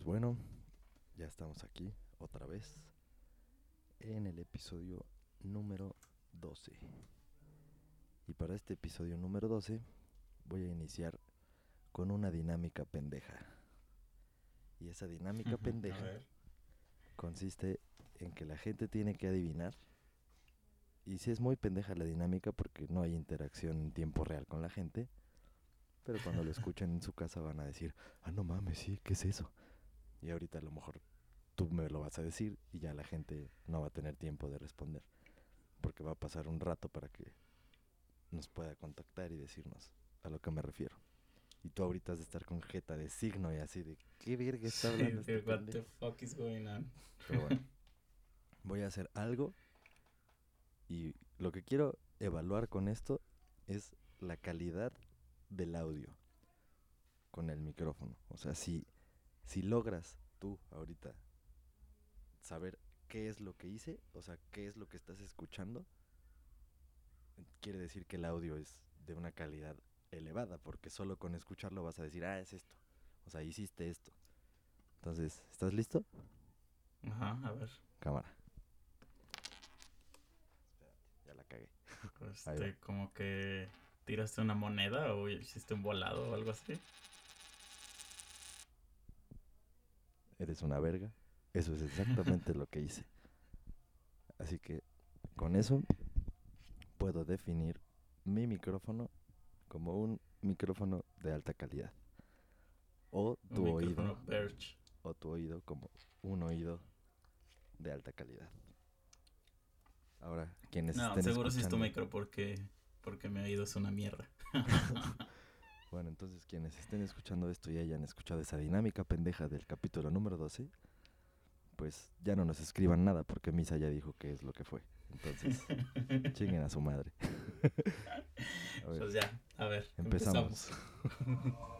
Pues bueno, ya estamos aquí otra vez en el episodio número 12. Y para este episodio número 12 voy a iniciar con una dinámica pendeja. Y esa dinámica pendeja consiste en que la gente tiene que adivinar. Y si es muy pendeja la dinámica porque no hay interacción en tiempo real con la gente. Pero cuando lo escuchen en su casa van a decir, ah, no mames, sí, ¿qué es eso? Y ahorita a lo mejor tú me lo vas a decir y ya la gente no va a tener tiempo de responder. Porque va a pasar un rato para que nos pueda contactar y decirnos a lo que me refiero. Y tú ahorita has de estar con jeta de signo y así de qué verga está hablando. Sí, este what the pendejo?" fuck is going on? Pero bueno, voy a hacer algo y lo que quiero evaluar con esto es la calidad del audio con el micrófono. O sea, si, si logras tú ahorita saber qué es lo que hice, o sea, qué es lo que estás escuchando, quiere decir que el audio es de una calidad elevada, porque solo con escucharlo vas a decir, ah, es esto. O sea, hiciste esto. Entonces, ¿estás listo? Ajá, a ver. Cámara. Ya la cagué. Este, como que tiraste una moneda o hiciste un volado o algo así. Eres una verga. Eso es exactamente lo que hice. Así que con eso puedo definir mi micrófono como un micrófono de alta calidad. O Un tu oído, o tu oído como un oído de alta calidad. Ahora, quienes No, estén seguro sí es tu micro porque, porque mi oído es una mierda. Bueno, entonces quienes estén escuchando esto y hayan escuchado esa dinámica pendeja del capítulo número 12, pues ya no nos escriban nada porque Misa ya dijo qué es lo que fue. Entonces, chinguen a su madre. A ver, Pues ya, a ver, empezamos. empezamos.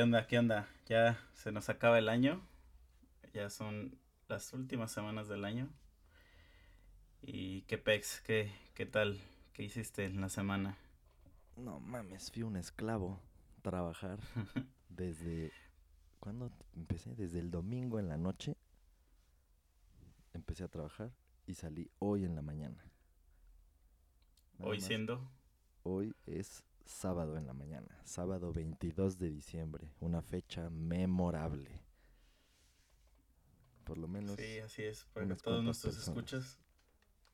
¿Qué onda? ¿Qué onda? Ya se nos acaba el año. Ya son las últimas semanas del año. ¿Y qué pex? ¿Qué, qué tal? ¿Qué hiciste en la semana? No mames, fui un esclavo trabajar desde... ¿Cuándo empecé? Desde el domingo en la noche. Empecé a trabajar y salí hoy en la mañana. Nada Hoy más. siendo Hoy es sábado en la mañana, sábado 22 de diciembre, una fecha memorable. Por lo menos Sí, así es. Para todos nuestros personas. escuchas,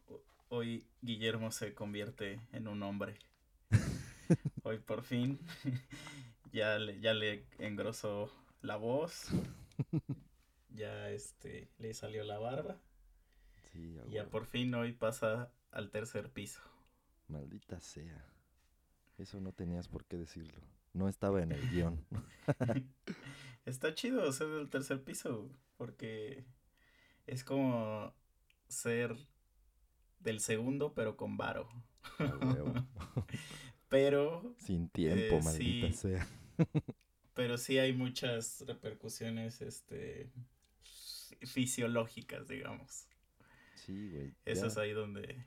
ho- hoy Guillermo se convierte en un hombre. hoy por fin ya le, ya le engrosó la voz. ya este le salió la barba. sí, ya por fin hoy pasa al tercer piso. maldita sea. Eso no tenías por qué decirlo. No estaba en el guion. Está chido ser del tercer piso, porque es como ser del segundo, pero con varo. Pero, Sin tiempo, Eh, maldita sí. sea. pero sí hay muchas repercusiones, este, fisiológicas, digamos. Sí, güey. Eso ya. es ahí donde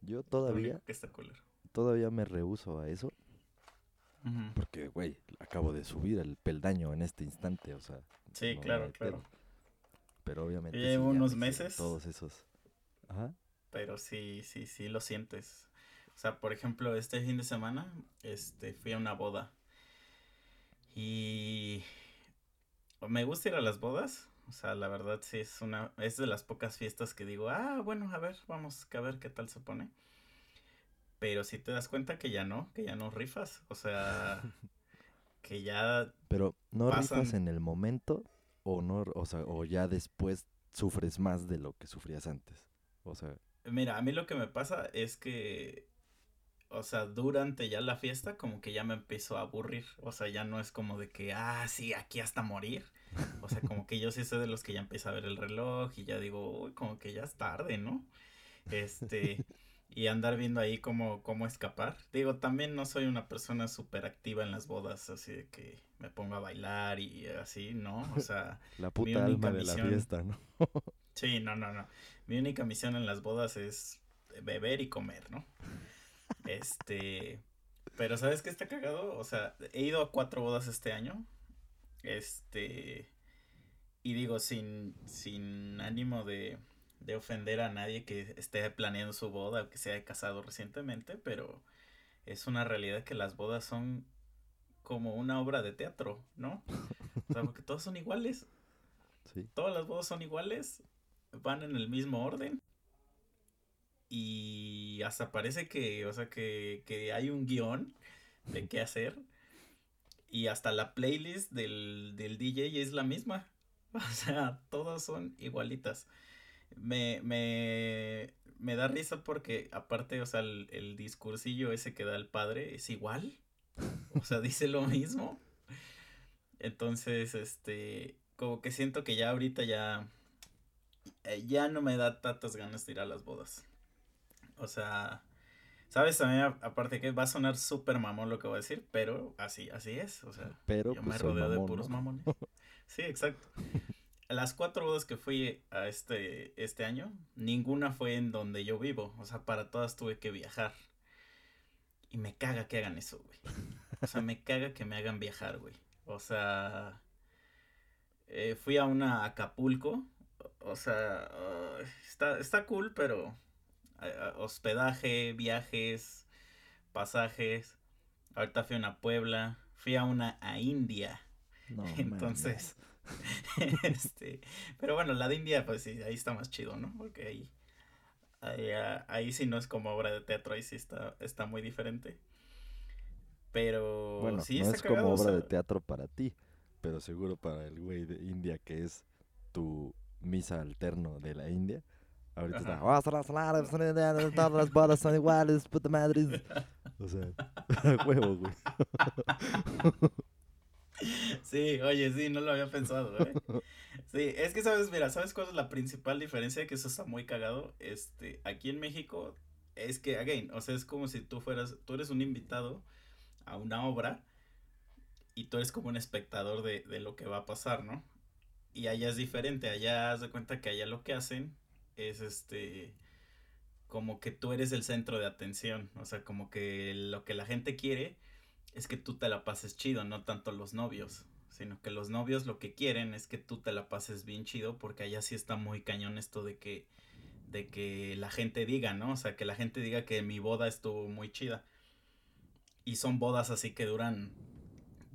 Yo todavía, que está culero. Todavía me rehuso a eso. Porque, güey, acabo de subir el peldaño en este instante, o sea. Sí, no claro, claro. Pero obviamente. Llevo unos meses. Todos esos. Ajá. Pero sí, sí, sí lo sientes. O sea, por ejemplo, este fin de semana, este, fui a una boda. Y me gusta ir a las bodas. O sea, la verdad sí es una, es de las pocas fiestas que digo, ah, bueno, a ver, vamos a ver qué tal se pone. Pero si te das cuenta que ya no, que ya no rifas. O sea, que ya Pero no Pasan- rifas en el momento o no, o sea, o ya después sufres más de lo que sufrías antes. O sea, Mira, a mí lo que me pasa es que, o sea, durante ya la fiesta como que ya me empiezo a aburrir. O sea, ya no es como de que, ah, sí, aquí hasta morir. O sea, como que yo sí soy de los que ya empieza a ver el reloj y ya digo, uy, como que ya es tarde, ¿no? Este, y andar viendo ahí cómo, cómo escapar. Digo, también no soy una persona súper activa en las bodas, así de que me pongo a bailar y así, ¿no? O sea, la Mi puta única alma de la misión- fiesta, ¿no? sí, no, no, no. Mi única misión en las bodas es beber y comer, ¿no? Este, pero ¿sabes qué está cagado? O sea, he ido a cuatro bodas este año. Este, y digo, sin, sin ánimo de, de ofender a nadie que esté planeando su boda o que se haya casado recientemente, pero es una realidad que las bodas son como una obra de teatro, ¿no? O sea, porque todas son iguales Sí. todas las bodas son iguales, van en el mismo orden. Y hasta parece que, o sea, que, que hay un guion de qué hacer. Y hasta la playlist del, del DJ es la misma. O sea, todas son igualitas. Me, me, me da risa porque aparte, o sea, el, el discursillo ese que da el padre es igual. O sea, dice lo mismo. Entonces, este, como que siento que ya ahorita ya, eh, ya no me da tantas ganas de ir a las bodas. O sea, sabes, también a- aparte que va a sonar súper mamón lo que voy a decir, pero así, así es. O sea, Pero yo pues me rodeo de puros ¿no? mamones. Sí, exacto. Las cuatro bodas que fui a este, este año, ninguna fue en donde yo vivo. O sea, para todas tuve que viajar. Y me caga que hagan eso, güey. O sea, me caga que me hagan viajar, güey. O sea, eh, fui a una Acapulco. O sea, está, está cool, pero ah, ah, hospedaje, viajes, pasajes. Ahorita fui a una Puebla. Fui a una a India. No, Entonces, este, pero bueno, la de India, pues sí, ahí está más chido, ¿no? Porque ahí, ahí, ah, ahí sí no es como obra de teatro, ahí sí está, está muy diferente. Pero Bueno, sí no está es como o obra de teatro para ti, pero seguro para el güey de India que es tu misa alterno de la India. Ahorita está, Ajá. "Vamos a las ladas, todas las bodas son iguales, puta madre. O sea, huevo, güey. Sí, oye, sí, no lo había pensado, ¿eh? Sí, es que sabes, mira, ¿sabes cuál es la principal diferencia? Que eso está muy cagado. Este, aquí en México, es que, again, o sea, es como si tú fueras, tú eres un invitado a una obra y tú eres como un espectador de, de lo que va a pasar, ¿no? Y allá es diferente, allá haz de cuenta que allá lo que hacen es este, como que tú eres el centro de atención, o sea, como que lo que la gente quiere es que tú te la pases chido, no tanto los novios, sino que los novios lo que quieren es que tú te la pases bien chido, porque allá sí está muy cañón esto de que, de que la gente diga, ¿no? O sea, que la gente diga que mi boda estuvo muy chida. Y son bodas así que duran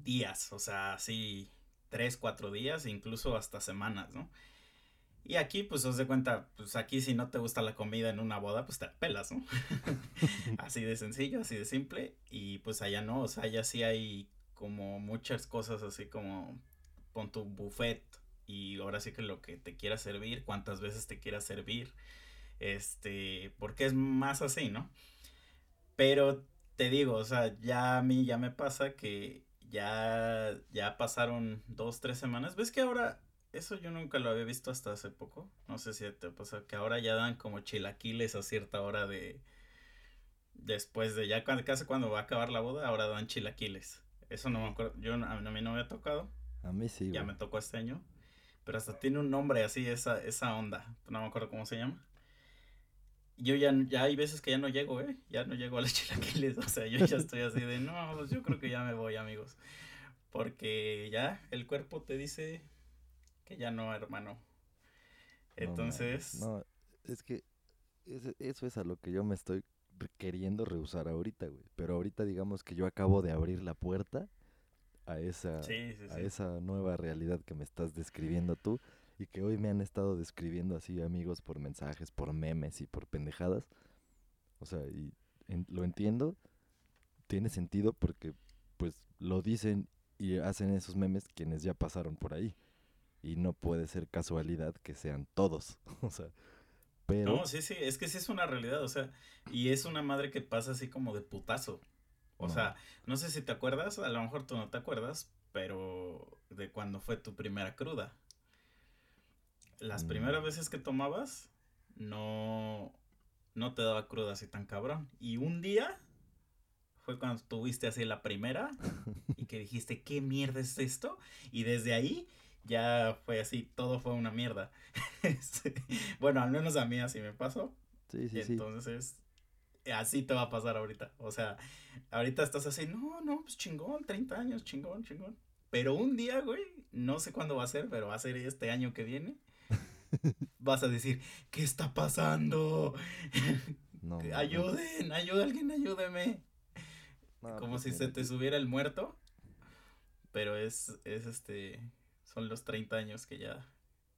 días, o sea, así tres, cuatro días, incluso hasta semanas, ¿no? Y aquí, pues, os de cuenta, pues aquí si no te gusta la comida en una boda, pues te la pelas, ¿no? así de sencillo, así de simple. Y pues allá no, o sea, allá sí hay como muchas cosas así como pon tu buffet y ahora sí que lo que te quiera servir, cuántas veces te quiera servir, este, porque es más así, ¿no? Pero te digo, o sea, ya a mí ya me pasa que ya, ya pasaron dos, tres semanas. ¿Ves que ahora, eso yo nunca lo había visto hasta hace poco? No sé si te pasa, que ahora ya dan como chilaquiles a cierta hora de... Después de ya cuando, casi cuando va a acabar la boda, ahora dan chilaquiles. Eso no me acuerdo, yo, a mí no me ha tocado, A mí sí, ya güey. me tocó este año. Pero hasta tiene un nombre así, esa, esa onda. No me acuerdo cómo se llama. Yo ya, ya hay veces que ya no llego, ¿eh? Ya no llego a los chilaquiles. O sea, yo ya estoy así de, no, pues yo creo que ya me voy, amigos. Porque ya el cuerpo te dice que ya no, hermano. Entonces, No, es que eso es a lo que yo me estoy queriendo rehusar ahorita, güey. Pero ahorita digamos que yo acabo de abrir la puerta a esa, sí, sí, a sí. esa nueva realidad que me estás describiendo tú y que hoy me han estado describiendo así amigos por mensajes, por memes y por pendejadas. O sea, y en- lo entiendo, tiene sentido porque pues lo dicen y hacen esos memes quienes ya pasaron por ahí. Y no puede ser casualidad que sean todos. O sea, Pero, No, sí, sí, es que sí es una realidad, o sea, y es una madre que pasa así como de putazo. O No. sea, no sé si te acuerdas, a lo mejor tú no te acuerdas, pero de cuando fue tu primera cruda. Las Mm. primeras veces que tomabas, no, no te daba cruda así tan cabrón. Y un día fue cuando tuviste así la primera y que dijiste, ¿qué mierda es esto? Y desde ahí ya fue así, todo fue una mierda. Sí. Bueno, al menos a mí así me pasó. sí, sí, sí. Entonces, así te va a pasar ahorita. O sea, ahorita estás así, no, no, pues chingón, 30 años, chingón, chingón. Pero un día, güey, no sé cuándo va a ser, pero va a ser este año que viene. Vas a decir, ¿qué está pasando? No, ayuden, ayuden, alguien ayúdeme. No, Como pues si se te subiera el muerto. Pero es, es este, son los 30 años que ya,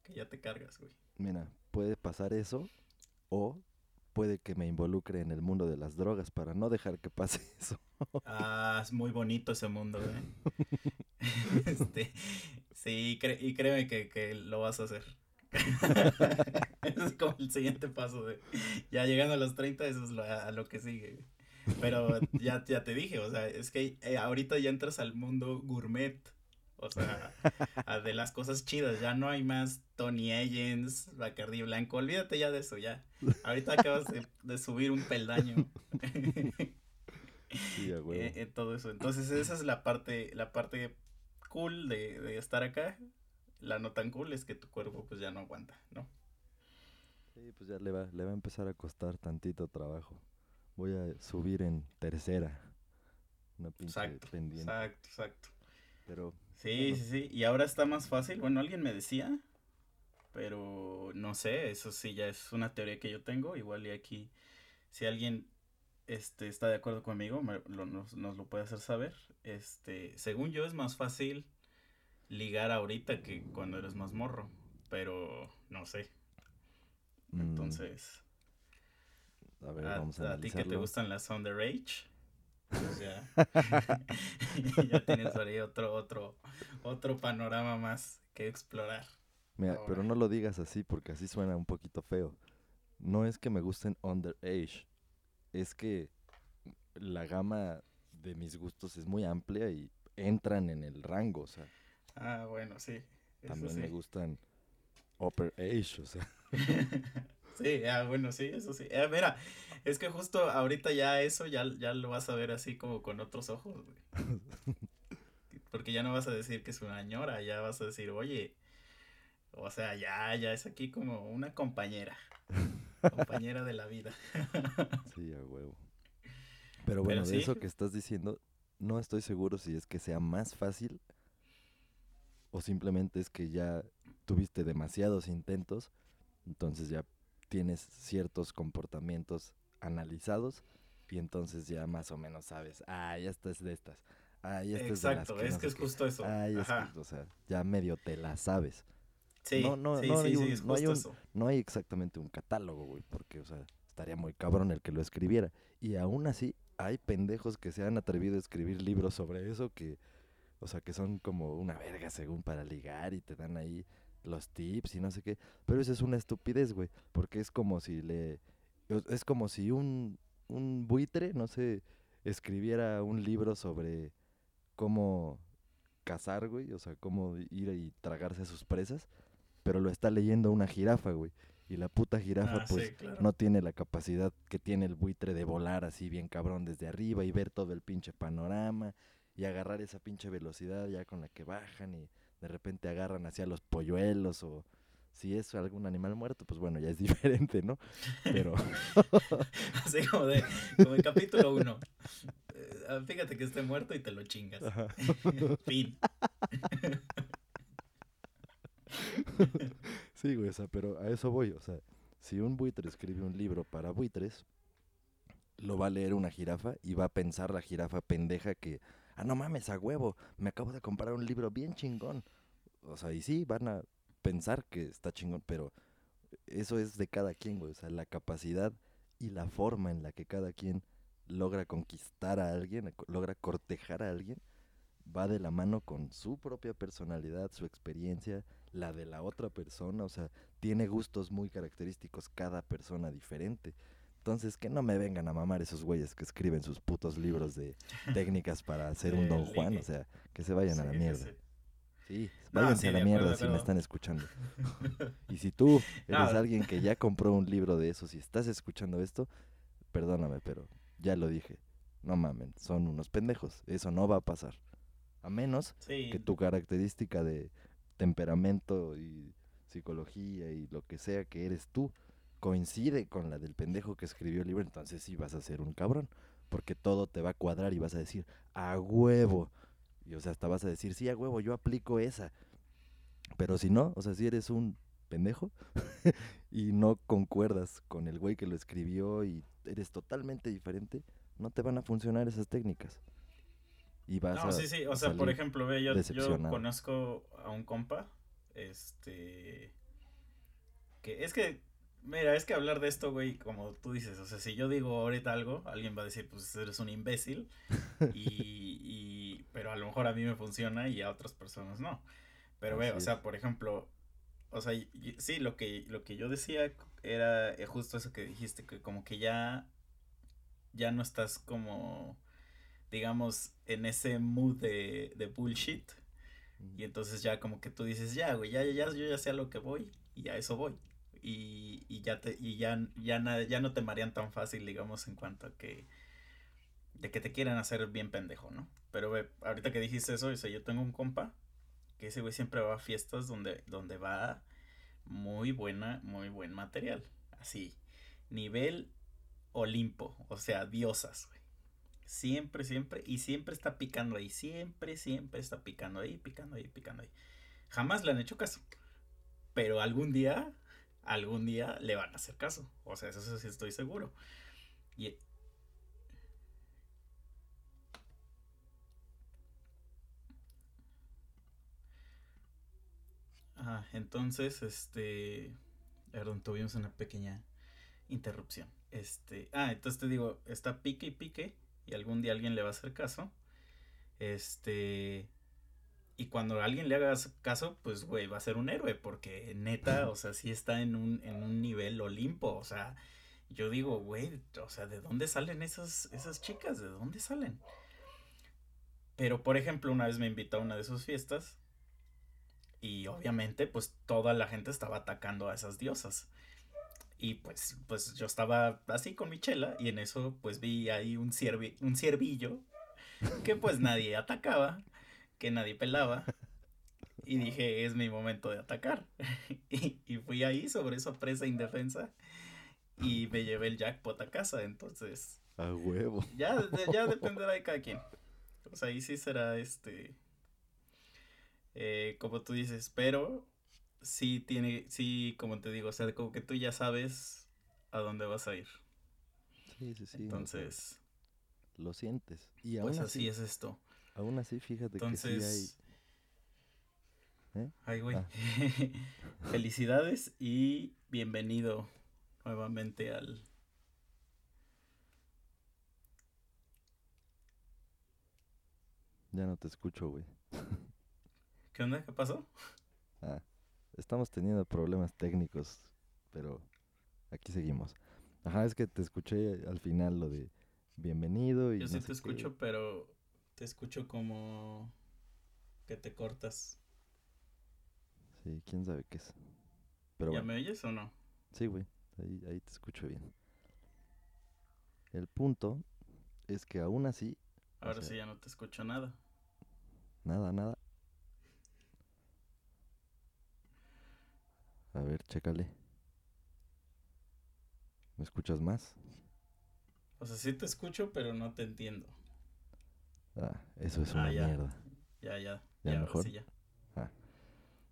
que ya te cargas, güey. Mira, puede pasar eso o puede que me involucre en el mundo de las drogas para no dejar que pase eso. Ah, es muy bonito ese mundo, güey. Este, sí, cre- y créeme que, que lo vas a hacer. es como el siguiente paso de ya llegando a los 30, eso es lo- a, lo que sigue. Pero ya, ya te dije, o sea, es que eh, ahorita ya entras al mundo gourmet. O sea, a de las cosas chidas, ya no hay más Tony Agents, Bacardi Blanco, olvídate ya de eso, ya. Ahorita acabas de, de subir un peldaño. Sí, a huevo. eh, eh, todo eso. Entonces esa es la parte, la parte cool de, de estar acá. La no tan cool es que tu cuerpo pues ya no aguanta, ¿no? Sí, pues ya le va, le va a empezar a costar tantito trabajo. Voy a subir en tercera. Una pinche Exacto, pendiente. exacto, exacto. Pero Sí, Bueno. sí, sí. Y ahora está más fácil. Bueno, alguien me decía, pero no sé, eso sí ya es una teoría que yo tengo. Igual y aquí, si alguien este, está de acuerdo conmigo, me- lo- nos, nos lo puede hacer saber. Este, según yo es más fácil ligar ahorita que cuando eres más morro, pero no sé. mm, Entonces, a ver, a, vamos a, a ti que te gustan las underage, pues ya, ya tienes por ahí otro, otro, otro panorama más que explorar. Mira, Ahora. pero no lo digas así porque así suena un poquito feo. No es que me gusten underage, es que la gama de mis gustos es muy amplia y entran en el rango, o sea, Ah, bueno, sí. también sí. me gustan upper age, o sea, Sí, ah, bueno, sí, eso sí. Eh, mira, es que justo ahorita ya eso ya, ya lo vas a ver así como con otros ojos, güey. Porque ya no vas a decir que es una ñora, ya vas a decir, oye, o sea, ya, ya es aquí como una compañera. Compañera de la vida. sí, a huevo. Pero bueno, de sí. eso que estás diciendo, no estoy seguro si es que sea más fácil o simplemente es que ya tuviste demasiados intentos, entonces ya tienes ciertos comportamientos analizados y entonces ya más o menos sabes, ah, ya esta es de estas, ah, ya esta es de las Exacto, que es no que es justo eso. ah, ya Ajá. o sea, ya medio te la sabes. Sí, no, no, sí, no sí, hay sí, un- es no hay justo un- eso. No hay exactamente un catálogo, güey, porque, o sea, estaría muy cabrón el que lo escribiera. Y aún así, hay pendejos que se han atrevido a escribir libros sobre eso que, o sea, que son como una verga según para ligar y te dan ahí los tips y no sé qué. Pero eso es una estupidez, güey, porque es como si le... Es como si un, un buitre, no sé, escribiera un libro sobre cómo cazar, güey, o sea, cómo ir y tragarse a sus presas, pero lo está leyendo una jirafa, güey. Y la puta jirafa, Ah, pues, sí, claro. no tiene la capacidad que tiene el buitre de volar así bien cabrón desde arriba y ver todo el pinche panorama y agarrar esa pinche velocidad ya con la que bajan y de repente agarran hacia los polluelos o si es algún animal muerto, pues bueno, ya es diferente, ¿no? Pero Así como de, como el capítulo 1. fíjate que esté muerto y te lo chingas. Ajá. fin. Sí, güey, o sea, pero a eso voy. O sea, si un buitre escribe un libro para buitres, lo va a leer una jirafa y va a pensar la jirafa pendeja que, ah, no mames, a huevo, me acabo de comprar un libro bien chingón. O sea, y sí, van a pensar que está chingón, pero eso es de cada quien, güey. O sea, la capacidad y la forma en la que cada quien logra conquistar a alguien, logra cortejar a alguien, va de la mano con su propia personalidad, su experiencia, la de la otra persona, o sea, tiene gustos muy característicos cada persona diferente. Entonces, que no me vengan a mamar esos güeyes que escriben sus putos libros de técnicas para hacer un Don Juan, o sea, que se vayan a la mierda. sí. Sí, No, váyanse sí, a la mierda acuerdo, si me están escuchando. Y si tú eres No. alguien que ya compró un libro de esos y estás escuchando esto, perdóname, pero ya lo dije. No mamen, son unos pendejos. Eso no va a pasar. A menos Sí. que tu característica de temperamento y psicología y lo que sea que eres tú coincide con la del pendejo que escribió el libro, entonces sí vas a ser un cabrón. Porque todo te va a cuadrar y vas a decir, a huevo. Y o sea, hasta vas a decir, sí, a huevo, yo aplico esa. Pero si no, o sea, si eres un pendejo y no concuerdas con el güey que lo escribió y eres totalmente diferente, no te van a funcionar esas técnicas. Y vas No, a sí, sí, o sea, por ejemplo, ve, yo, yo conozco a un compa, este, que es que, mira, es que hablar de esto, güey, como tú dices, o sea, si yo digo ahorita algo, alguien va a decir, pues eres un imbécil, y, y- pero a lo mejor a mí me funciona y a otras personas no. Pero ve, Así o sea, por ejemplo, o sea, sí, lo que, lo que yo decía era eh, justo eso que dijiste, que como que ya, ya no estás como, digamos, en ese mood de, de bullshit. Y entonces ya como que tú dices, ya, güey, ya, ya, yo ya sé a lo que voy y a eso voy. Y, ya te, y ya, ya, ya no te marean tan fácil, digamos, en cuanto a que, de que te quieran hacer bien pendejo, ¿no? Pero ve, ahorita que dijiste eso, o yo tengo un compa que ese güey siempre va a fiestas donde, donde va muy buena, muy buen material. Así, nivel Olimpo, o sea, diosas, güey. Siempre, siempre, y siempre está picando ahí, siempre, siempre está picando ahí, picando ahí, picando ahí. Jamás le han hecho caso. Pero algún día, algún día le van a hacer caso. O sea, eso sí estoy seguro. Ah, entonces, este... Perdón, tuvimos una pequeña interrupción. Este, ah, entonces te digo, está pique y pique y algún día alguien le va a hacer caso. Este, y cuando alguien le haga caso, pues güey, va a ser un héroe porque neta, o sea, sí está en un en un nivel Olimpo, o sea, yo digo, güey, o sea, ¿de dónde salen esas esas chicas? ¿De dónde salen? Pero por ejemplo, una vez me invitó a una de sus fiestas y obviamente pues toda la gente estaba atacando a esas diosas. Y pues, pues yo estaba así con mi chela y en eso pues vi ahí un, ciervi- un ciervillo que pues nadie atacaba, que nadie pelaba. Y dije, es mi momento de atacar. y, y fui ahí sobre esa presa indefensa y me llevé el jackpot a casa. Entonces, A huevo. ya, ya dependerá de cada quien. O sea, ahí sí será este. eh, como tú dices, pero sí tiene, sí, como te digo, o sea, como que tú ya sabes a dónde vas a ir. Sí, sí, sí. Entonces, lo sientes. Y pues aún así así, es esto. Aún así, fíjate que Entonces. sí ¿Eh? Ay, güey. Ah. Felicidades y bienvenido nuevamente al. hay... Ya no te escucho, güey. ¿Qué onda? ¿Qué pasó? Ah, estamos teniendo problemas técnicos, pero aquí seguimos. Ajá, es que te escuché al final lo de bienvenido y Yo no sí te qué. escucho, pero te escucho como que te cortas. Sí, quién sabe qué es. Pero ¿Ya bueno, me oyes o no? sí, güey, ahí, ahí te escucho bien. El punto es que aún así, O Ahora sea- sí ya no te escucho nada. nada, nada. A ver, chécale. ¿Me escuchas más? O sea, sí te escucho, pero no te entiendo. Ah, eso es Ah, una ya. mierda. Ya, ya. ¿Ya mejor? sí ya.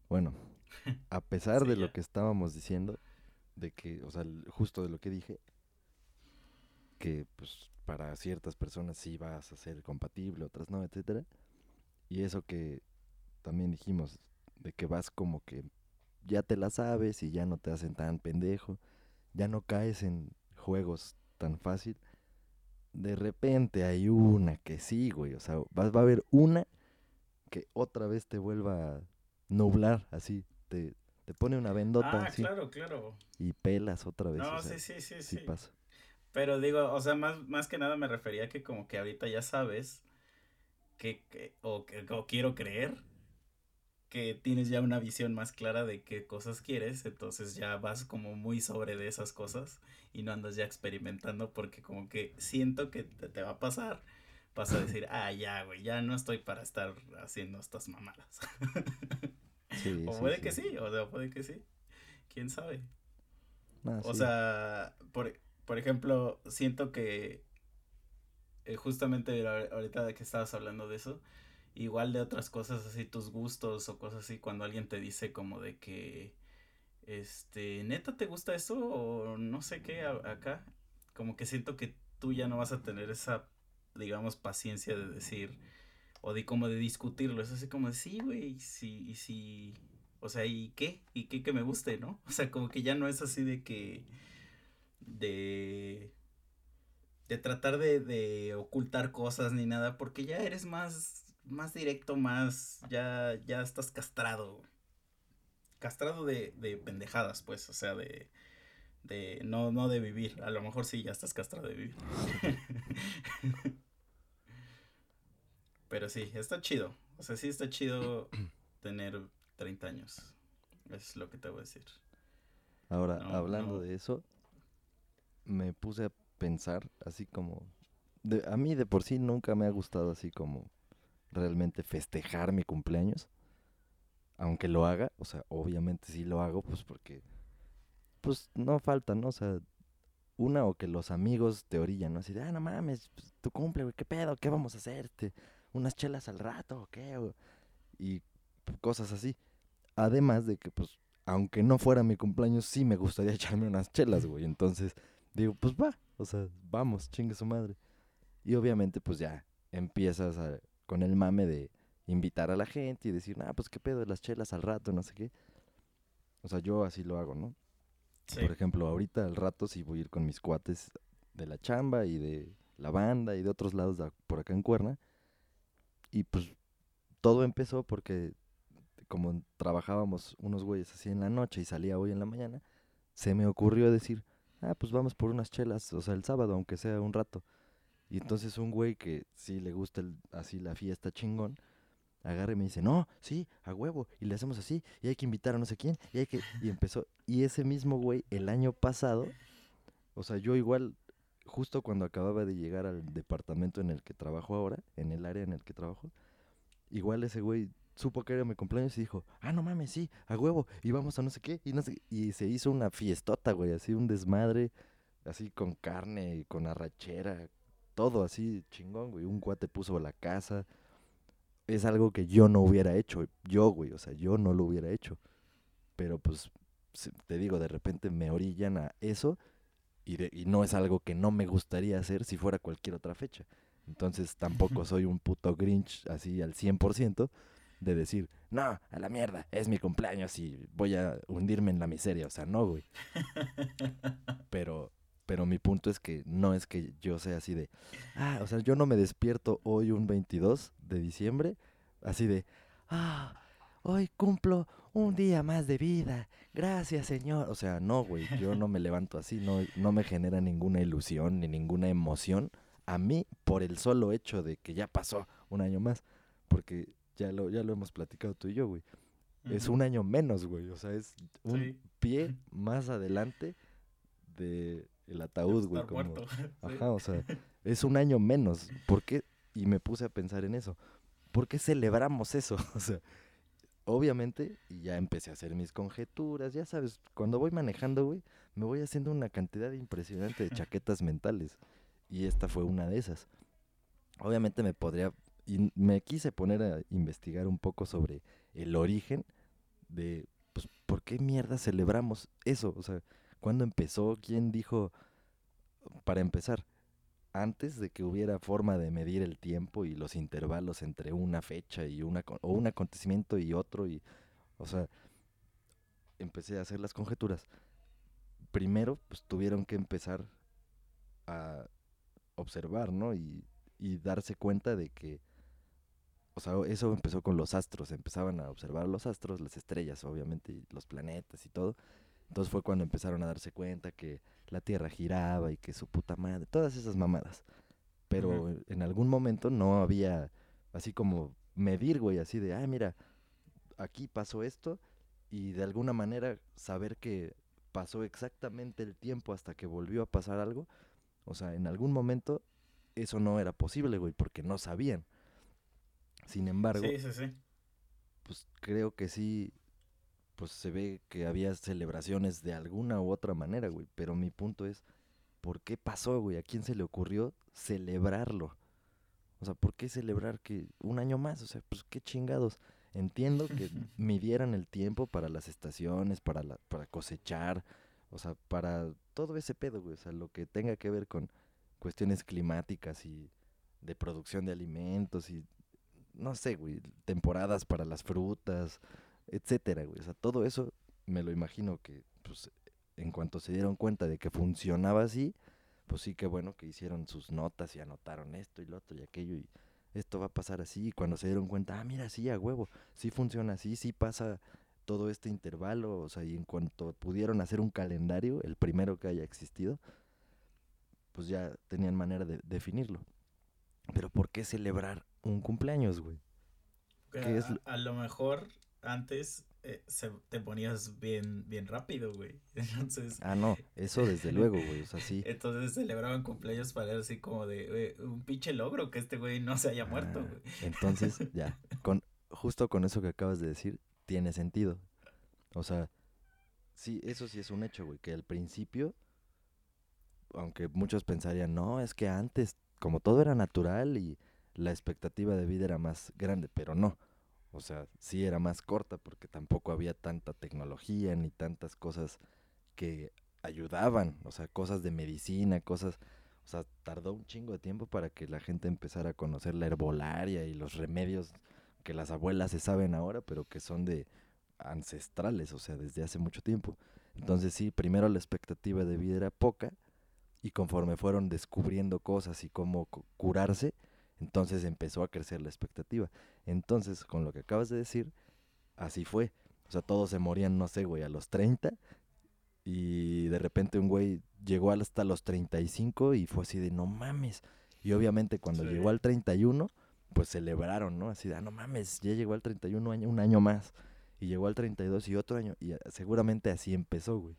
Bueno, a pesar Sí, de lo que estábamos diciendo, de que, o sea, justo de lo que dije, que pues para ciertas personas sí vas a ser compatible, otras no, etcétera. Y eso que también dijimos, de que vas como que ya te la sabes y ya no te hacen tan pendejo, ya no caes en juegos tan fácil. De repente hay una que sí, güey, o sea, va, va a haber una que otra vez te vuelva a nublar así te, te pone una vendota Ah, así claro, claro. y pelas otra vez. No, o sea, sí, sí, sí, sí sí. pasa. Pero digo, o sea, más, más que nada me refería que como que ahorita ya sabes que, que- o, que- o quiero creer que tienes ya una visión más clara de qué cosas quieres, entonces ya vas como muy sobre de esas cosas y no andas ya experimentando porque como que siento que te, te va a pasar. Vas a decir, ah, ya, güey, ya no estoy para estar haciendo estas mamadas. Sí, o sí, puede que sí, o sea, puede que sí. ¿Quién sabe? Ah, O sea, por, por ejemplo, siento que eh, justamente ahor- ahorita que estabas hablando de eso, igual de otras cosas así, tus gustos o cosas así, cuando alguien te dice como de que, este, neta, ¿te gusta eso? O no sé qué acá, como que siento que tú ya no vas a tener esa, digamos, paciencia de decir, o de como de discutirlo, es así como de, sí, güey, sí, y sí, o sea, ¿y qué? ¿Y qué que me guste, no? O sea, como que ya no es así de que, de, de tratar de, de ocultar cosas ni nada, porque ya eres más, más directo, más, ya, ya estás castrado, castrado de, de pendejadas, pues, o sea, de, de, no, no de vivir, a lo mejor sí ya estás castrado de vivir. Pero sí, está chido, o sea, sí está chido tener 30 años, es lo que te voy a decir. Ahora, No, hablando no. de eso, me puse a pensar así como... de- a mí de por sí nunca me ha gustado así como realmente festejar mi cumpleaños. Aunque lo haga, o sea, obviamente sí lo hago, pues porque... Pues no falta, ¿no? O sea, una o que los amigos te orillan, ¿no? Así de, ah, no mames, pues, tu cumple, güey, ¿qué pedo? ¿Qué vamos a hacer? Este, ¿Unas chelas al rato o qué? Y cosas así. Además de que, pues, aunque no fuera mi cumpleaños, sí me gustaría echarme unas chelas, güey. Entonces, digo, pues va, o sea, vamos, chingue su madre. Y obviamente, pues ya empiezas a- con el mame de invitar a la gente y decir, ah, pues qué pedo, las chelas al rato, no sé qué. O sea, yo así lo hago, ¿no? Sí. Por ejemplo, ahorita al rato sí voy a ir con mis cuates de la chamba y de la banda y de otros lados de por acá en Cuerna. Y pues todo empezó porque como trabajábamos unos güeyes así en la noche y salía hoy en la mañana, se me ocurrió decir, ah, pues vamos por unas chelas, o sea, el sábado, aunque sea un rato. Y entonces un güey que sí le gusta así la fiesta chingón, agarra y me dice, no, sí, a huevo, y le hacemos así, y hay que invitar a no sé quién, y hay que, y empezó, y ese mismo güey, el año pasado, o sea, yo igual, justo cuando acababa de llegar al departamento en el que trabajo ahora, en el área en el que trabajo, igual ese güey supo que era mi cumpleaños y dijo, ah, no mames, sí, a huevo, y vamos a no sé qué, y no sé, qué", y se hizo una fiestota, güey, así un desmadre, así con carne, con arrachera, todo así chingón, güey, un cuate puso la casa, es algo que yo no hubiera hecho, yo, güey, o sea, yo no lo hubiera hecho, pero pues, te digo, de repente me orillan a eso, y, de- y no es algo que no me gustaría hacer si fuera cualquier otra fecha. Entonces tampoco soy un puto Grinch así al 100% de decir, no, a la mierda, es mi cumpleaños y voy a hundirme en la miseria. O sea, no, güey. Pero, pero mi punto es que no es que yo sea así de, ah, o sea, yo no me despierto hoy un 22 de diciembre así de, ah, hoy cumplo un día más de vida. Gracias, Señor. O sea, no, güey, yo no me levanto así, no, no me genera ninguna ilusión ni ninguna emoción a mí por el solo hecho de que ya pasó un año más, porque ya lo, ya lo hemos platicado tú y yo, güey. Es un año menos, güey, o sea, es un Sí. pie más adelante de el ataúd, güey, como muerto. Ajá, o sea, es un año menos. ¿Por qué? Y me puse a pensar en eso. ¿Por qué celebramos eso? O sea, obviamente, y ya empecé a hacer mis conjeturas, ya sabes, cuando voy manejando, güey, me voy haciendo una cantidad impresionante de chaquetas mentales. Y esta fue una de esas. Obviamente me podría, y me quise poner a investigar un poco sobre el origen de, pues, ¿por qué mierda celebramos eso? O sea, ¿cuándo empezó? ¿Quién dijo? Para empezar, antes de que hubiera forma de medir el tiempo y los intervalos entre una fecha y una o un acontecimiento y otro y o sea empecé a hacer las conjeturas primero pues tuvieron que empezar a observar no y, y darse cuenta de que o sea, eso empezó con los astros, empezaban a observar los astros, las estrellas, obviamente, y los planetas y todo. Entonces fue cuando empezaron a darse cuenta que la Tierra giraba y que su puta madre, todas esas mamadas. Pero Ujú. en algún momento no había así como medir, güey, así de, ah, mira, aquí pasó esto y de alguna manera saber que pasó exactamente el tiempo hasta que volvió a pasar algo. O sea, en algún momento eso no era posible, güey, porque no sabían. Sin embargo, Sí, sí, sí. pues creo que sí, pues se ve que había celebraciones de alguna u otra manera, güey. Pero mi punto es, ¿por qué pasó, güey? ¿A quién se le ocurrió celebrarlo? O sea, ¿por qué celebrar que un año más? O sea, pues qué chingados. Entiendo que midieran el tiempo para las estaciones, para, la, para cosechar, o sea, para todo ese pedo, güey. O sea, lo que tenga que ver con cuestiones climáticas y de producción de alimentos y no sé, güey, temporadas para las frutas, etcétera, güey. O sea, todo eso me lo imagino que, pues, en cuanto se dieron cuenta de que funcionaba así, pues sí que bueno que hicieron sus notas y anotaron esto y lo otro y aquello y esto va a pasar así. Y cuando se dieron cuenta, ah, mira, sí, a huevo, sí funciona así, sí pasa todo este intervalo, o sea, y en cuanto pudieron hacer un calendario, el primero que haya existido, pues ya tenían manera de definirlo. Pero ¿por qué celebrar un cumpleaños, güey? ¿Qué es A, lo- a lo mejor antes eh, se, te ponías bien, bien rápido, güey. Entonces, Ah, no, eso desde luego, güey, o sea, sí. entonces celebraban cumpleaños para así como de eh, un pinche logro que este güey no se haya muerto, Ah, güey. Entonces, ya, con, justo con eso que acabas de decir, tiene sentido. O sea, sí, eso sí es un hecho, güey, que al principio, aunque muchos pensarían, no, es que antes, como todo era natural y la expectativa de vida era más grande, pero no. O sea, sí era más corta porque tampoco había tanta tecnología ni tantas cosas que ayudaban, o sea, cosas de medicina, cosas, o sea, tardó un chingo de tiempo para que la gente empezara a conocer la herbolaria y los remedios que las abuelas se saben ahora, pero que son de ancestrales, o sea, desde hace mucho tiempo. Entonces sí, primero la expectativa de vida era poca y conforme fueron descubriendo cosas y cómo cu- curarse, entonces empezó a crecer la expectativa. Entonces, con lo que acabas de decir, así fue. O sea, todos se morían, no sé, güey, a los 30 y de repente un güey llegó hasta los 35 y fue así de no mames. Y obviamente cuando Sí. llegó al 31, pues celebraron, ¿no? Así de, ah, no mames, ya llegó al 31 año, un año más. Y llegó al 32 y otro año. Y seguramente así empezó, güey.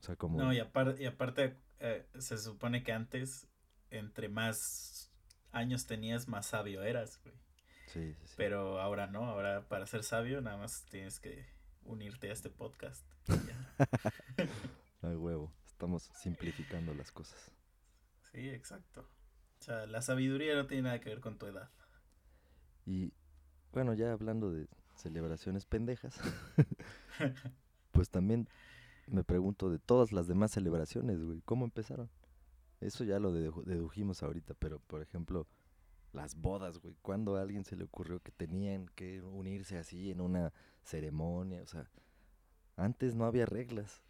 O sea, como... No, y, apar- y aparte eh, se supone que antes, entre más años tenías, más sabio eras, güey. Sí, sí, sí. Pero ahora no, ahora para ser sabio nada más tienes que unirte a este podcast. Ay, huevo. Estamos simplificando las cosas. Sí, exacto. O sea, la sabiduría no tiene nada que ver con tu edad. Y bueno, ya hablando de celebraciones pendejas, pues también me pregunto de todas las demás celebraciones, güey, ¿cómo empezaron? Eso ya lo dedu- dedujimos ahorita, pero por ejemplo, las bodas, güey, ¿cuándo a alguien se le ocurrió que tenían que unirse así en una ceremonia? O sea, antes no había reglas.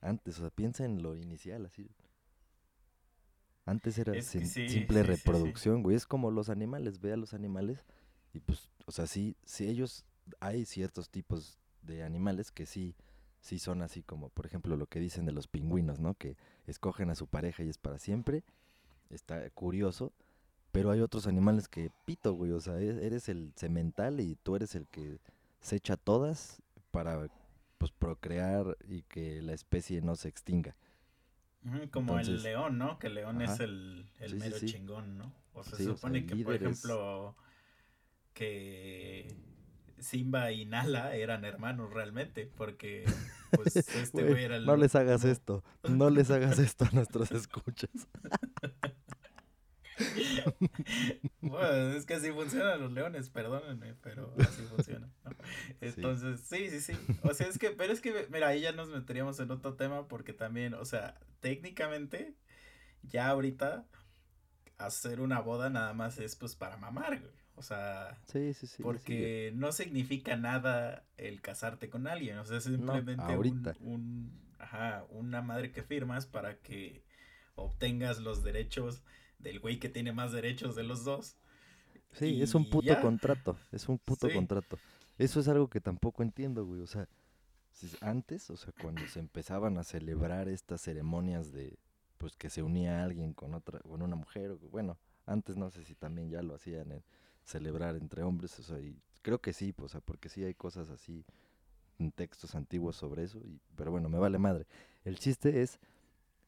Antes, o sea, piensa en lo inicial, así. Antes era Es que sim- sí, simple sí, sí, sí. reproducción, güey. Es como los animales, ve a los animales y pues, o sea, sí, sí ellos, hay ciertos tipos de animales que sí, sí son así como, por ejemplo, lo que dicen de los pingüinos, ¿no? Que escogen a su pareja y es para siempre. Está curioso. Pero hay otros animales que pito, güey. O sea, e- eres el semental y tú eres el que se echa todas para pues procrear y que la especie no se extinga. Como el león, ¿no? Que el león es el, el Sí, mero sí. chingón, ¿no? O sea, se o sea, supone que, por ejemplo, que Simba y Nala eran hermanos realmente, porque pues este Güey, era el... no les hagas esto, no les hagas esto a nuestros escuchas. Bueno, es que así funcionan los leones, perdónenme, pero así funciona. ¿no? Entonces, sí, sí, sí. O sea, es que, pero es que, mira, ahí ya nos meteríamos en otro tema porque también, o sea, técnicamente, ya ahorita, hacer una boda nada más es pues para mamar, güey. O sea, Sí, sí, sí. sigue. porque no significa nada el casarte con alguien, o sea, es simplemente un- un, ajá, una madre que firmas para que obtengas los derechos del güey que tiene más derechos de los dos Sí, es un puto ya. contrato, es un puto contrato. Eso es algo que tampoco entiendo, güey. O sea, antes, o sea, cuando se empezaban a celebrar estas ceremonias de, pues, que se unía alguien con otra, con una mujer, bueno, antes no sé si también ya lo hacían, en celebrar entre hombres, o y creo que sí, pues, o porque sí hay cosas así en textos antiguos sobre eso, y, pero bueno, me vale madre. El chiste es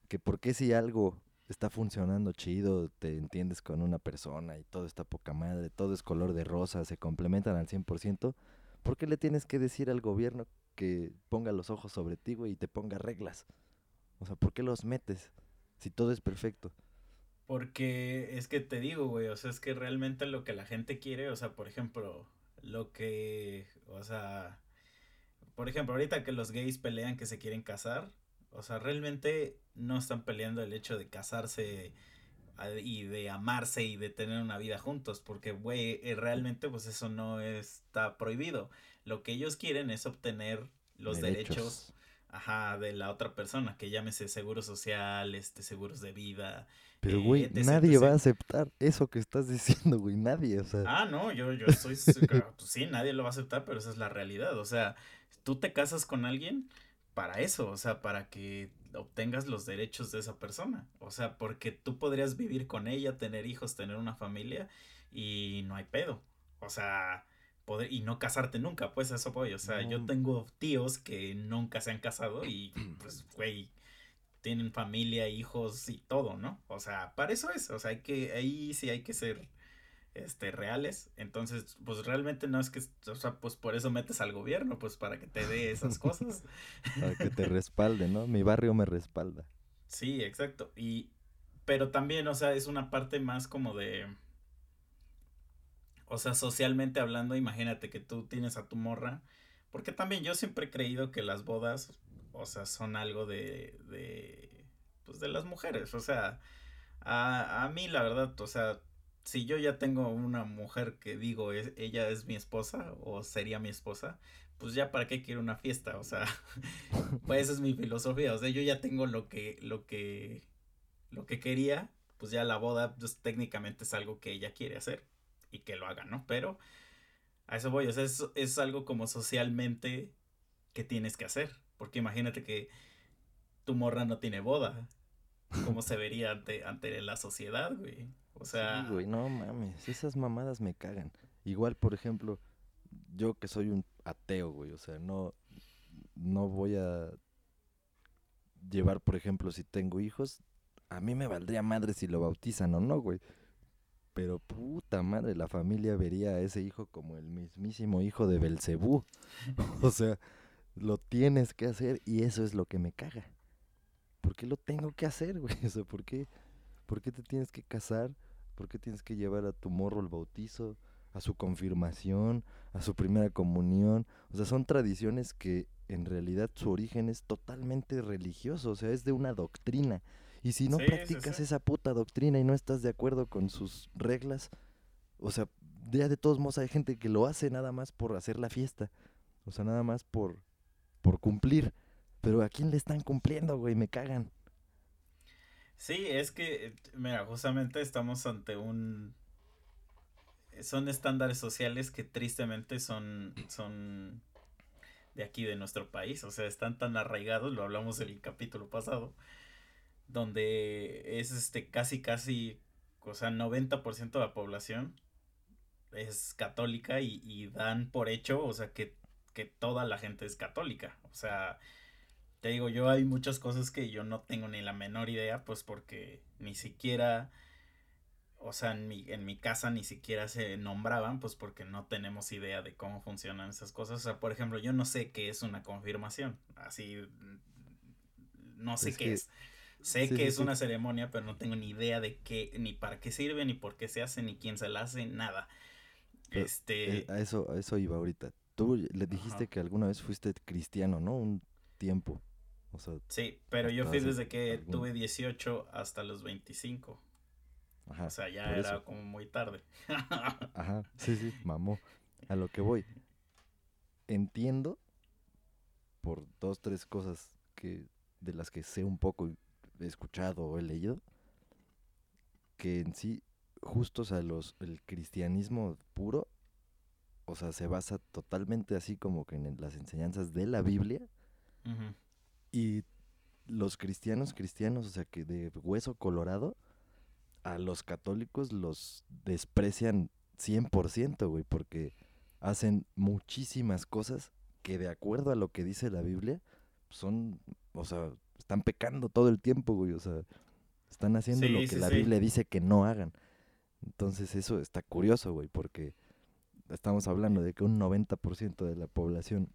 que por qué si algo está funcionando chido, te entiendes con una persona y todo está poca madre, todo es color de rosa, se complementan al 100%, ¿por qué le tienes que decir al gobierno que ponga los ojos sobre ti, y te ponga reglas? O sea, ¿por qué los metes si todo es perfecto? Porque es que te digo, güey, o sea, es que realmente lo que la gente quiere, o sea, por ejemplo, lo que, o sea, por ejemplo, ahorita que los gays pelean que se quieren casar, o sea, realmente no están peleando el hecho de casarse a- y de amarse y de tener una vida juntos, porque, güey, eh, realmente pues eso no está prohibido. Lo que ellos quieren es obtener los derechos Ajá, de la otra persona, que llámese seguro social, este, seguros de vida. Pero, güey, nadie va a aceptar eso que estás diciendo, güey, nadie, o sea, Ah, no, yo, yo estoy, pues sí, nadie lo va a aceptar, pero esa es la realidad. O sea, tú te casas con alguien para eso, o sea, para que obtengas los derechos de esa persona. O sea, porque tú podrías vivir con ella, tener hijos, tener una familia y no hay pedo. O sea, poder, y no casarte nunca, pues a eso voy. O sea, yo tengo tíos que nunca se han casado y pues, güey, tienen familia, hijos y todo, ¿no? O sea, para eso es, o sea, hay que, ahí sí hay que ser este, reales. Entonces, pues realmente no es que, o sea, pues por eso metes al gobierno, pues para que te dé esas cosas. para que te respalde, ¿no? Mi barrio me respalda. Sí, exacto. Y, pero también, o sea, es una parte más como de, o sea, socialmente hablando, imagínate que tú tienes a tu morra, porque también yo siempre he creído que las bodas, o sea, son algo de, de, pues de las mujeres, o sea, a, a mí la verdad, o sea, si yo ya tengo una mujer que digo, es, ella es mi esposa o sería mi esposa, pues ya para qué quiero una fiesta, o sea, pues esa es mi filosofía, o sea, yo ya tengo lo que, lo que, lo que quería, pues ya la boda, pues técnicamente es algo que ella quiere hacer y que lo haga, ¿no? Pero a eso voy, o sea, es, es algo como socialmente que tienes que hacer, porque imagínate que tu morra no tiene boda, ¿cómo se vería ante, ante la sociedad, güey? O sea, Sí, güey, no mames, esas mamadas me cagan. Igual, por ejemplo, yo que soy un ateo, güey, o sea, no, no voy a llevar, por ejemplo, si tengo hijos, a mí me valdría madre si lo bautizan o no, güey. Pero puta madre, la familia vería a ese hijo como el mismísimo hijo de Belcebú. o sea, lo tienes que hacer y eso es lo que me caga. ¿Por qué lo tengo que hacer, güey? O sea, ¿por qué, ¿por qué te tienes que casar? ¿Por qué tienes que llevar a tu morro al bautizo, a su confirmación, a su primera comunión? O sea, son tradiciones que en realidad su origen es totalmente religioso, o sea, es de una doctrina. Y si no Sí, sí, practicas sí. esa puta doctrina y no estás de acuerdo con sus reglas, o sea, ya de todos modos hay gente que lo hace nada más por hacer la fiesta, o sea, nada más por, por cumplir. Pero ¿a quién le están cumpliendo, güey? Me cagan. Sí, es que, mira, justamente estamos ante un... Son estándares sociales que tristemente son, son de aquí, de nuestro país. O sea, están tan arraigados, lo hablamos en el capítulo pasado, donde es este casi, casi, o sea, 90% de la población es católica y dan por hecho, o sea, que, que toda la gente es católica. O sea, te digo, yo hay muchas cosas que yo no tengo ni la menor idea, pues porque ni siquiera, o sea, en mi, en mi casa ni siquiera se nombraban, pues porque no tenemos idea de cómo funcionan esas cosas. O sea, por ejemplo, yo no sé qué es una confirmación, así, no sé Es qué que- es. Sé sí, que es sí. una ceremonia, pero no tengo ni idea de qué, ni para qué sirve, ni por qué se hace, ni quién se la hace, nada. Pero, Este, Eh, a eso, a eso iba ahorita. Tú le dijiste Ajá. que alguna vez fuiste cristiano, ¿no? Un tiempo. O sea, sí, pero yo fui desde que algún- tuve 18 hasta los 25. ajá. O sea, ya era eso. como muy tarde. Ajá, sí, sí, mamó. A lo que voy. Entiendo por dos, tres cosas que de las que sé un poco, he escuchado o he leído, que en sí justo, o sea, los, el cristianismo puro, o sea, se basa totalmente así como que en las enseñanzas de la Biblia y los cristianos cristianos, o sea, que de hueso colorado, a los católicos los desprecian 100%, güey, porque hacen muchísimas cosas que de acuerdo a lo que dice la Biblia, son, o sea, están pecando todo el tiempo, güey, o sea, están haciendo lo que sí, la sí. Biblia dice que no hagan. Entonces eso está curioso, güey, porque estamos hablando de que un 90% de la población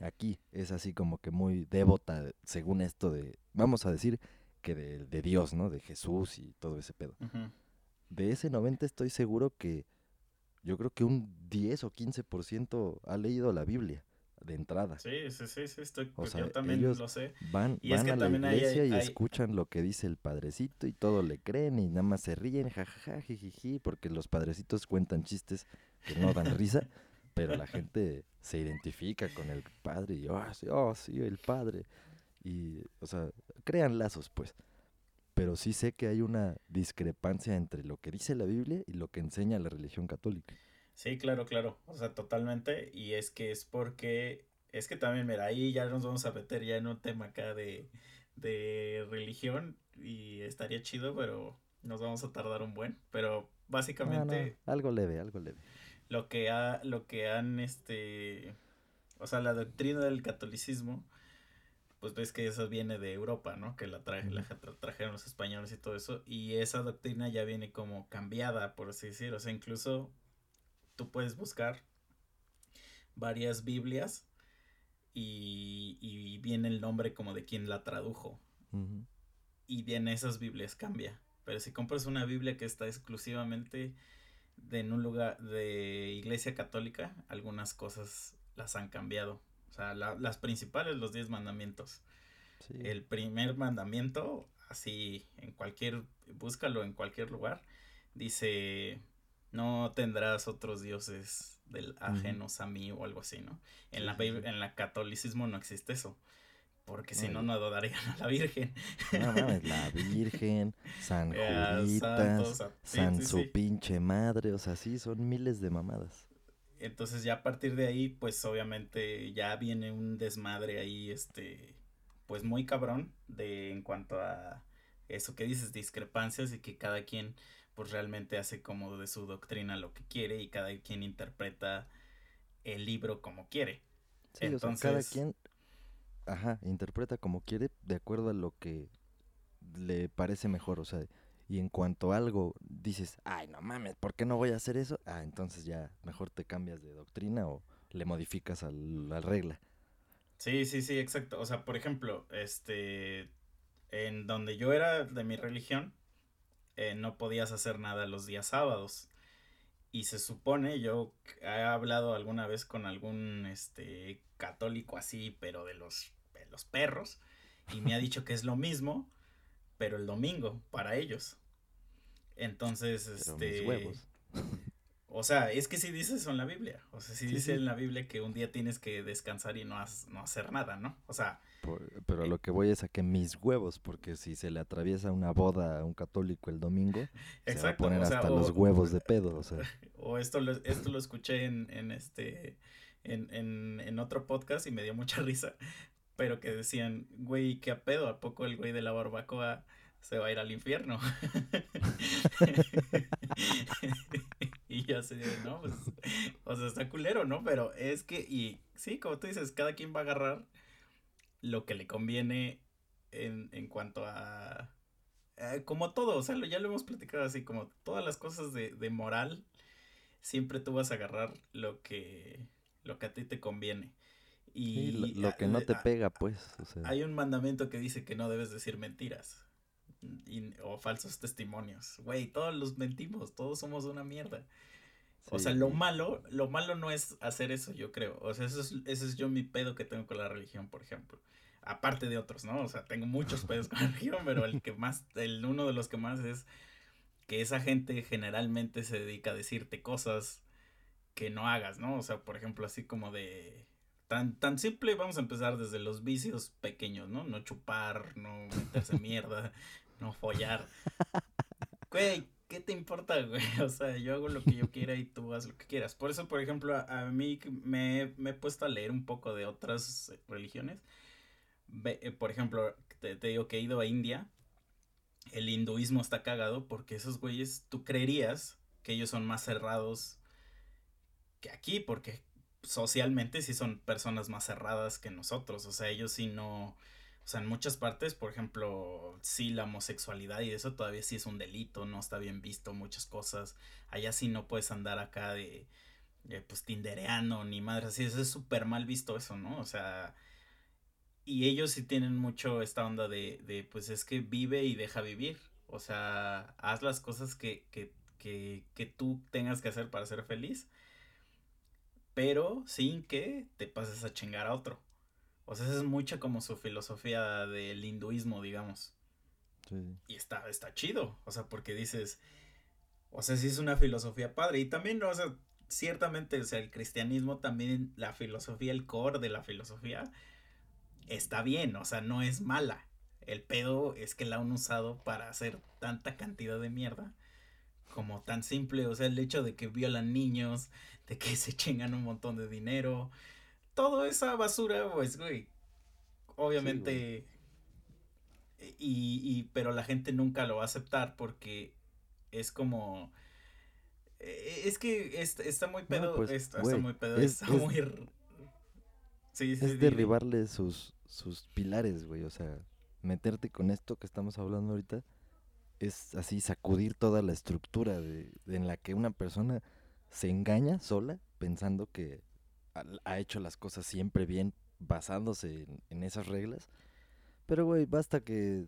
aquí es así como que muy devota, de- según esto de, vamos a decir, que de, de Dios, ¿no? De Jesús y todo ese pedo. De ese 90 estoy seguro que yo creo que un 10 o 15% ha leído la Biblia de entrada. Sí, sí, sí, sí, estoy, O sea, yo también ellos lo sé. Van, Y es van que a la hay- iglesia y hay- escuchan lo que dice el padrecito y todo le creen y nada más se ríen, jajaja, jijiji, porque los padrecitos cuentan chistes que no dan risa, pero la gente se identifica con el padre y, oh, sí, oh, sí, el padre. Y, o sea, crean lazos, pues. Pero sí sé que hay una discrepancia entre lo que dice la Biblia y lo que enseña la religión católica. Sí, claro, claro. O sea, totalmente. Y es que es porque, es que también, mira, ahí ya nos vamos a meter ya en un tema acá de, de religión y estaría chido, pero nos vamos a tardar un buen. Pero No, no, básicamente algo leve, algo leve. Lo que ha, lo que han, este, o sea, la doctrina del catolicismo, pues ves que eso viene de Europa, ¿no? Que la, traje, la tra- trajeron los españoles y todo eso, y esa doctrina ya viene como cambiada, por así decirlo, o sea, incluso tú puedes buscar varias Biblias y, y viene el nombre como de quien la tradujo, y bien esas Biblias cambia. Pero si compras una Biblia que está exclusivamente de en un lugar de iglesia católica, algunas cosas las han cambiado. O sea, la- las principales, los diez mandamientos. Sí. El primer mandamiento, así en cualquier, búscalo en cualquier lugar, dice, no tendrás otros dioses del ajenos a mí o algo así, ¿no? En Sí, la, sí, en la catolicismo no existe eso. Porque si No, no, adorarían a la Virgen. No mames, la Virgen, San Juditas, sí, San sí, su sí. pinche madre, o sea, sí, son miles de mamadas. Entonces ya a partir de ahí, pues obviamente ya viene un desmadre ahí, este, pues muy cabrón de en cuanto a eso que dices, discrepancias y que cada quien pues realmente hace como de su doctrina lo que quiere y cada quien interpreta el libro como quiere. Sí, o sea, cada Entonces- quien, ajá, interpreta como quiere de acuerdo a lo que le parece mejor, o sea, y en cuanto algo dices, ay, no mames, ¿por qué no voy a hacer eso? Ah, entonces ya mejor te cambias de doctrina o le modificas a la regla. Sí, sí, sí, exacto. O sea, por ejemplo, este, en donde yo era de mi religión, eh, no podías hacer nada los días sábados. Y se supone, yo he hablado alguna vez con algún, este, católico así, pero de los, de los perros, y me ha dicho que es lo mismo, pero el domingo, para ellos. Entonces, Pero este... mis huevos. O sea, es que sí dice eso en la Biblia. O sea, Sí, dice sí. en la Biblia que un día tienes que descansar y no, has- no hacer nada, ¿no? O sea, Por- pero a lo que voy es a que mis huevos, porque si se le atraviesa una boda a un católico el domingo, se va a poner o sea, hasta o- los huevos de pedo, o sea. O esto lo, esto lo escuché en, en este, en, en, en otro podcast y me dio mucha risa, pero que decían, güey, ¿qué pedo? ¿A poco el güey de la barbacoa se va a ir al infierno? y yo así de, no, pues, o sea, está culero, ¿no? Pero es que, y sí, como tú dices, cada quien va a agarrar lo que le conviene en, en cuanto a... eh, como todo, o sea, lo- ya lo hemos platicado así, como todas las cosas de, de moral, siempre tú vas a agarrar lo que, lo que a ti te conviene. Sí, Y lo, que no te pega, pues, o sea. hay un mandamiento que dice que no debes decir mentiras y- o falsos testimonios. Güey, todos los mentimos, todos somos una mierda. O sea, lo malo, lo malo no es hacer eso, yo creo. O sea, eso es, ese es yo mi pedo que tengo con la religión, por ejemplo. Aparte de otros, ¿no? O sea, tengo muchos pedos con la religión, pero el que más, el uno de los que más es que esa gente generalmente se dedica a decirte cosas que no hagas, ¿no? O sea, por ejemplo, así como de tan tan simple, vamos a empezar desde los vicios pequeños, ¿no? No chupar, no meterse mierda, no follar. Güey, ¿qué te importa, güey? O sea, yo hago lo que yo quiera y tú haz lo que quieras. Por eso, por ejemplo, a, mí me, me, he puesto a leer un poco de otras religiones. Eh, por ejemplo, te, te, digo que he ido a India. El hinduismo está cagado porque esos güeyes, tú creerías que ellos son más cerrados que aquí, porque socialmente sí son personas más cerradas que nosotros. O sea, ellos sí no o sea, en muchas partes, por ejemplo, sí, la homosexualidad y eso todavía sí es un delito, no está bien visto, muchas cosas. Allá sí no puedes andar acá de, pues, tindereano ni madre así, eso es súper mal visto eso, ¿no? O sea, y ellos sí tienen mucho esta onda de, de, pues es que vive y deja vivir. O sea, haz las cosas que, que, que, que tú tengas que hacer para ser feliz, pero sin que te pases a chingar a otro. O sea, esa es mucha como su filosofía del hinduismo, digamos. Sí. Y está, está chido. O sea, porque dices. O sea, sí es una filosofía padre. Y también, o sea, ciertamente, o sea, el cristianismo también, la filosofía, el core de la filosofía, está bien. O sea, no es mala. El pedo es que la han usado para hacer tanta cantidad de mierda. Como tan simple. O sea, el hecho de que violan niños, de que se chingan un montón de dinero toda esa basura, pues, güey, obviamente, Y, y, pero la gente nunca lo va a aceptar porque es como, e, es que está, muy pedo, pues, está, muy pedo, es, está muy... Sí, sí, es derribarle sus, sus pilares, güey, o sea, meterte con esto que estamos hablando ahorita es así sacudir toda la estructura de, en la que una persona se engaña sola pensando que ha hecho las cosas siempre bien basándose en, esas reglas. Pero, güey, basta que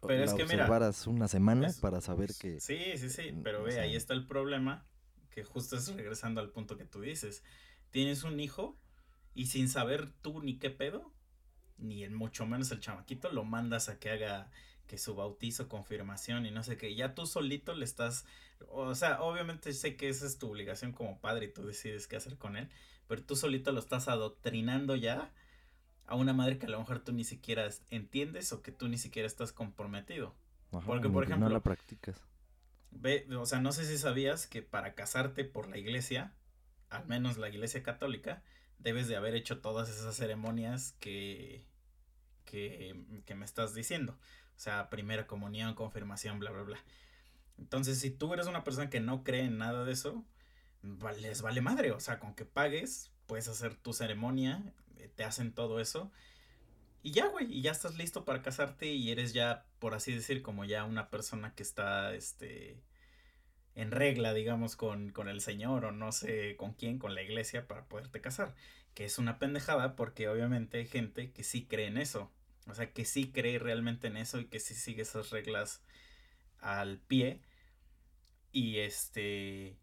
pero es que observaras una semana para saber que... Sí, sí, sí, pero ve, ahí está el problema, que justo es regresando al punto que tú dices. Tienes un hijo y sin saber tú ni qué pedo, ni el, mucho menos el chamaquito, lo mandas a que haga que su bautizo, confirmación y no sé qué. Ya tú solito le estás, o sea, obviamente sé que esa es tu obligación como padre y tú decides qué hacer con él, pero tú solito lo estás adoctrinando ya a una madre que a lo mejor tú ni siquiera entiendes o que tú ni siquiera estás comprometido. Porque, por ejemplo, no la practicas. Ve, o sea, no sé si sabías que para casarte por la iglesia, al menos la iglesia católica, debes de haber hecho todas esas ceremonias que, que, que me estás diciendo. O sea, primera comunión, confirmación, bla, bla, bla. Entonces, si tú eres una persona que no cree en nada de eso, les vale madre. O sea, con que pagues, puedes hacer tu ceremonia, eh, te hacen todo eso. Y ya, güey, y ya estás listo para casarte y eres ya, por así decir, como ya una persona que está, este, en regla, digamos, con, con el Señor o no sé con quién, con la iglesia para poderte casar. Que es una pendejada porque obviamente hay gente que sí cree en eso. O sea, que sí cree realmente en eso y que sí sigue esas reglas al pie. Y este...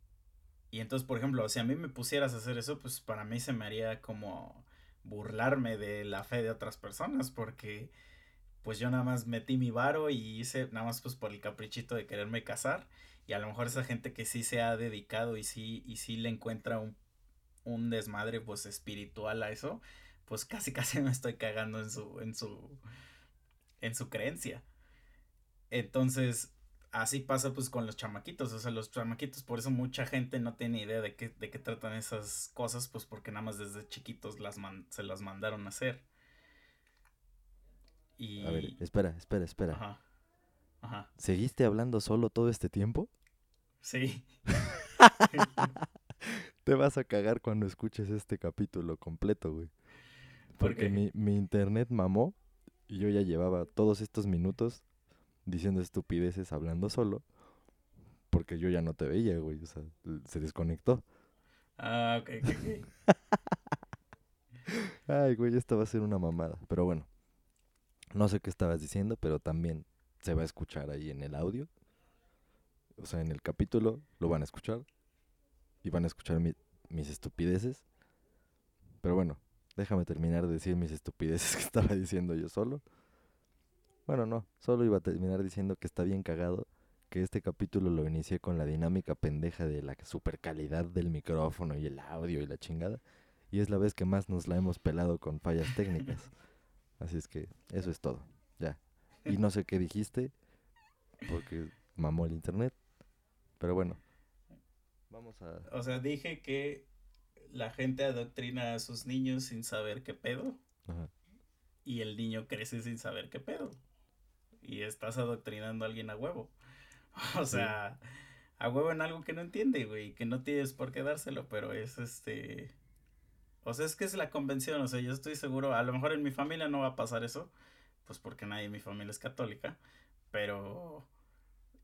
Y entonces, por ejemplo, si a mí me pusieras a hacer eso, pues para mí se me haría como burlarme de la fe de otras personas, porque pues yo nada más metí mi varo y hice nada más pues por el caprichito de quererme casar y a lo mejor esa gente que sí se ha dedicado y sí y sí le encuentra un, un desmadre pues espiritual a eso, pues casi casi me estoy cagando en su en su en su creencia. Entonces, así pasa pues con los chamaquitos, o sea, los chamaquitos, por eso mucha gente no tiene idea de qué, de qué tratan esas cosas, pues porque nada más desde chiquitos las se las mandaron a hacer. Y... A ver, espera, espera, espera. Ajá. Ajá. ¿Seguiste hablando solo todo este tiempo? Sí. Te vas a cagar cuando escuches este capítulo completo, güey. Porque mi, mi internet mamó y yo ya llevaba todos estos minutos diciendo estupideces hablando solo. Porque yo ya no te veía, güey. O sea, se desconectó. Ah, ok, ok, Ay, güey, esto va a ser una mamada. Pero bueno, no sé qué estabas diciendo, pero también se va a escuchar ahí en el audio. O sea, en el capítulo lo van a escuchar. Y van a escuchar mis estupideces. Pero bueno, déjame terminar de decir mis estupideces que estaba diciendo yo solo. Bueno, no, solo iba a terminar diciendo que está bien cagado que este capítulo lo inicié con la dinámica pendeja de la super calidad del micrófono y el audio y la chingada. Y es la vez que más nos la hemos pelado con fallas técnicas. Así es que eso es todo, ya. Y no sé qué dijiste, porque mamó el internet. Pero bueno, vamos a... O sea, dije que la gente adoctrina a sus niños sin saber qué pedo. Ajá. Y el niño crece sin saber qué pedo. Y estás adoctrinando a alguien a huevo. O sea, a huevo en algo que no entiende, güey. Que no tienes por qué dárselo, pero es este... O sea, es que es la convención. O sea, yo estoy seguro, a lo mejor en mi familia no va a pasar eso. Pues porque nadie en mi familia es católica. Pero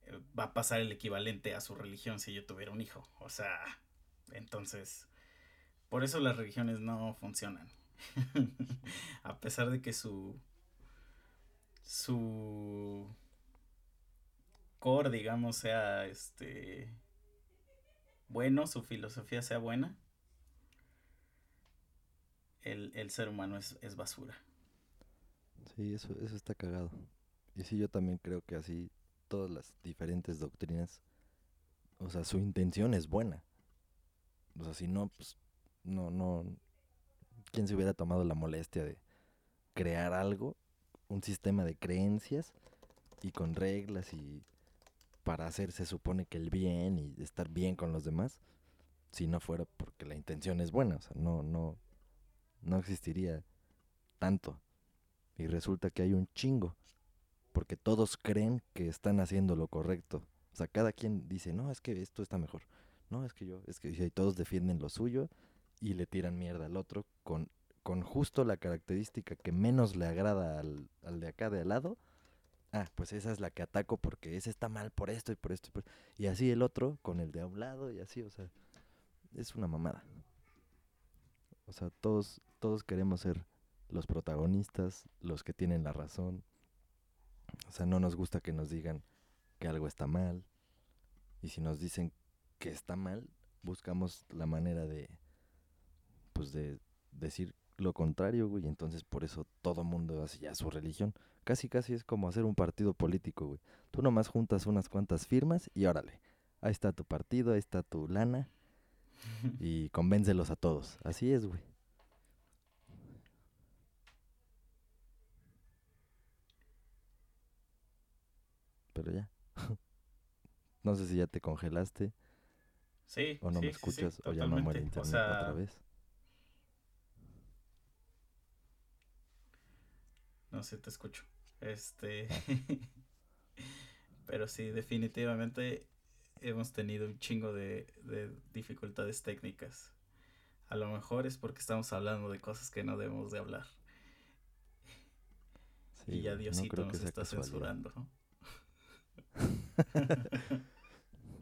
eh, va a pasar el equivalente a su religión si yo tuviera un hijo. O sea, entonces, por eso las religiones no funcionan. a pesar de que su su core, digamos, sea este bueno, su filosofía sea buena, el, el ser humano es, es basura. Sí, eso, eso está cagado. Y sí, yo también creo que así todas las diferentes doctrinas, o sea, su intención es buena. O sea, si no, pues, no, no, ¿quién se hubiera tomado la molestia de crear algo, un sistema de creencias y con reglas y para hacer se supone que el bien y estar bien con los demás, si no fuera porque la intención es buena, o sea, no, no, no existiría tanto. Y resulta que hay un chingo, porque todos creen que están haciendo lo correcto. O sea, cada quien dice, no, es que esto está mejor. No, es que yo, es que y todos defienden lo suyo y le tiran mierda al otro con, con justo la característica que menos le agrada al, al de acá de al lado. Ah, pues esa es la que ataco porque ese está mal por esto y por esto y por Y así el otro con el de a un lado y así, o sea, es una mamada. O sea, todos, todos queremos ser los protagonistas, los que tienen la razón. O sea, no nos gusta que nos digan que algo está mal. Y si nos dicen que está mal, buscamos la manera de, pues de decir lo contrario, güey. Entonces por eso todo mundo hace ya su religión. Casi, casi es como hacer un partido político, güey. Tú nomás juntas unas cuantas firmas y órale. Ahí está tu partido, ahí está tu lana. Y convéncelos a todos. Así es, güey. Pero ya. no sé si ya te congelaste. Sí. O no sí, me sí, sí, escuchas o ya me muere. O internet sea, otra vez. No sé, te escucho. Este. Pero sí, definitivamente hemos tenido un chingo de, de dificultades técnicas. A lo mejor es porque estamos hablando de cosas que no debemos de hablar. Sí, y ya no Diosito creo nos está casualidad. censurando. ¿no?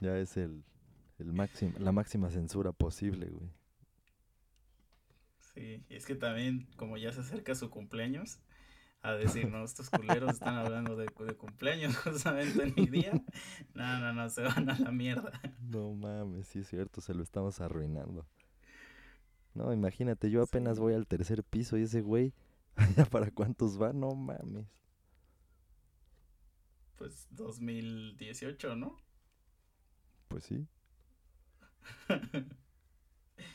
Ya es el, el máximo, la máxima censura posible, güey. Sí, y es que también, como ya se acerca su cumpleaños, a decir, no, estos culeros están hablando de, de cumpleaños justamente en mi día. No, no, no, se van a la mierda. No mames, sí es cierto, se lo estamos arruinando. No, imagínate, yo apenas Sí. voy al tercer piso y ese güey, ¿ya para cuántos va? No mames. Pues 2018, ¿no? Pues sí.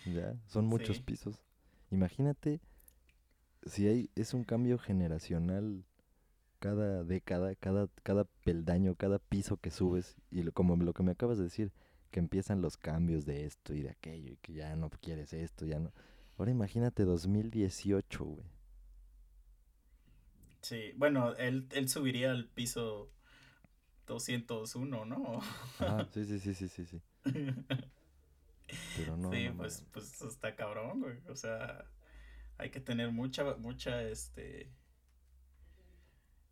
Ya, son muchos Sí. pisos. Imagínate si hay, es un cambio generacional cada década, cada, cada peldaño, cada piso que subes, y lo- como lo que me acabas de decir, que empiezan los cambios de esto y de aquello, y que ya no quieres esto, ya no. Ahora imagínate 2018, güey. Sí, bueno, él, él subiría al piso 201, ¿no? Ajá, sí, sí, sí, sí, sí, sí. Pero no. sí, no pues, pues está cabrón, güey. O sea, hay que tener mucha, mucha, este...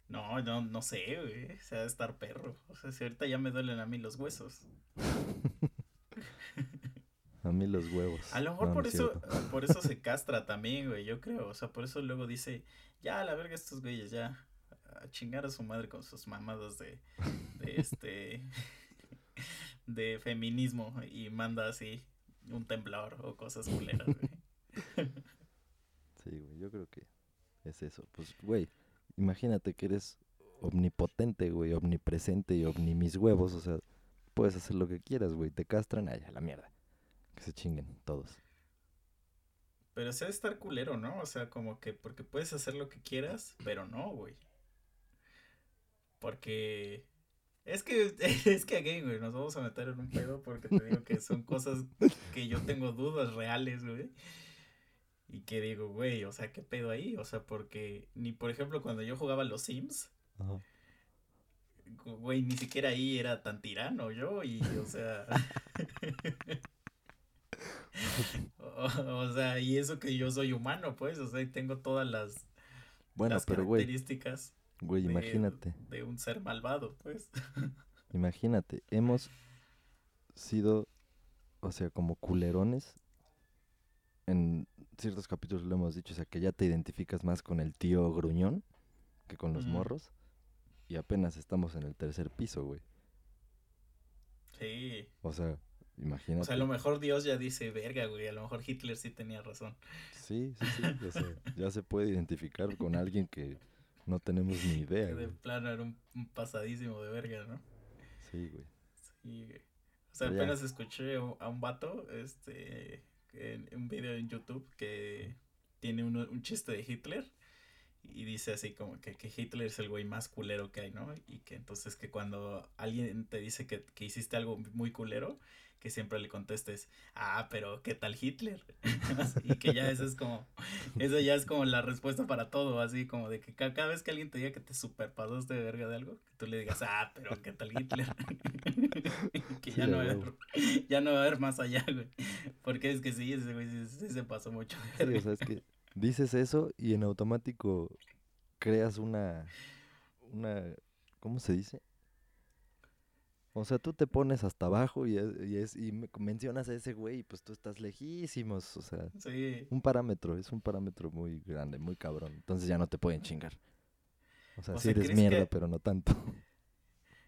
No, no, no sé, güey. O sea, de estar perro. O sea, si ahorita ya me duelen a mí los huesos. A mí los huevos. A lo mejor No, por es eso, cierto. por eso se castra también, güey, yo creo. O sea, por eso luego dice, ya, a la verga estos güeyes, ya. A chingar a su madre con sus mamadas de, de este, de feminismo y manda así un temblor o cosas culeras, güey. Sí, güey, yo creo que es eso. Pues, güey, imagínate que eres omnipotente, güey, omnipresente y omni huevos, o sea, puedes hacer lo que quieras, güey, te castran, ay, a la mierda. Que se chinguen todos. Pero se ha de estar culero, ¿no? O sea, como que porque puedes hacer lo que quieras, pero no, güey. Porque Es que, es que aquí, güey, nos vamos a meter en un pedo porque te digo que son cosas que yo tengo dudas reales, güey. Y que digo, güey, o sea, ¿qué pedo ahí? O sea, porque ni, por ejemplo, cuando yo jugaba los Sims, Ajá. güey, ni siquiera ahí era tan tirano yo y, o sea... o, o sea, y eso que yo soy humano, pues, o sea, y tengo todas las, Bueno, las pero características güey, de- imagínate, de un ser malvado, pues. imagínate, hemos sido, o sea, como culerones. En ciertos capítulos lo hemos dicho, o sea, que ya te identificas más con el tío gruñón que con los morros. Y apenas estamos en el tercer piso, güey. Sí. O sea, imagínate. O sea, a lo mejor Dios ya dice, verga, güey, a lo mejor Hitler sí tenía razón. Sí, sí, sí. Ya se puede identificar con alguien que no tenemos ni idea, Que de güey. plano era un, un pasadísimo de verga, ¿no? Sí, güey. Sí, güey. O sea, Pero ya. apenas escuché a un vato, este, en un video en YouTube que tiene uno- un chiste de Hitler y dice así como que, que Hitler es el güey más culero que hay, ¿no? Y que entonces que cuando alguien te dice que, que hiciste algo muy culero, que siempre le contestes, ah, pero ¿qué tal Hitler? y que ya eso es como, eso ya es como la respuesta para todo, así como de que ca- cada vez que alguien te diga que te superpasaste de verga de algo, que tú le digas, ah, pero ¿qué tal Hitler? que Sí, ya, no va a haber, huevo. ya no va a haber más allá, güey. Porque es que sí, ese güey sí, sí se pasó mucho. de Sí, verga. o sea, es que dices eso y en automático creas una, una, ¿cómo se dice? O sea, tú te pones hasta abajo y, es- y, es, y me- mencionas a ese güey y pues tú estás lejísimos, o sea, Sí. un parámetro, es un parámetro muy grande, muy cabrón, entonces ya no te pueden chingar. O sea, O sí sea, eres ¿crees mierda, que- pero no tanto.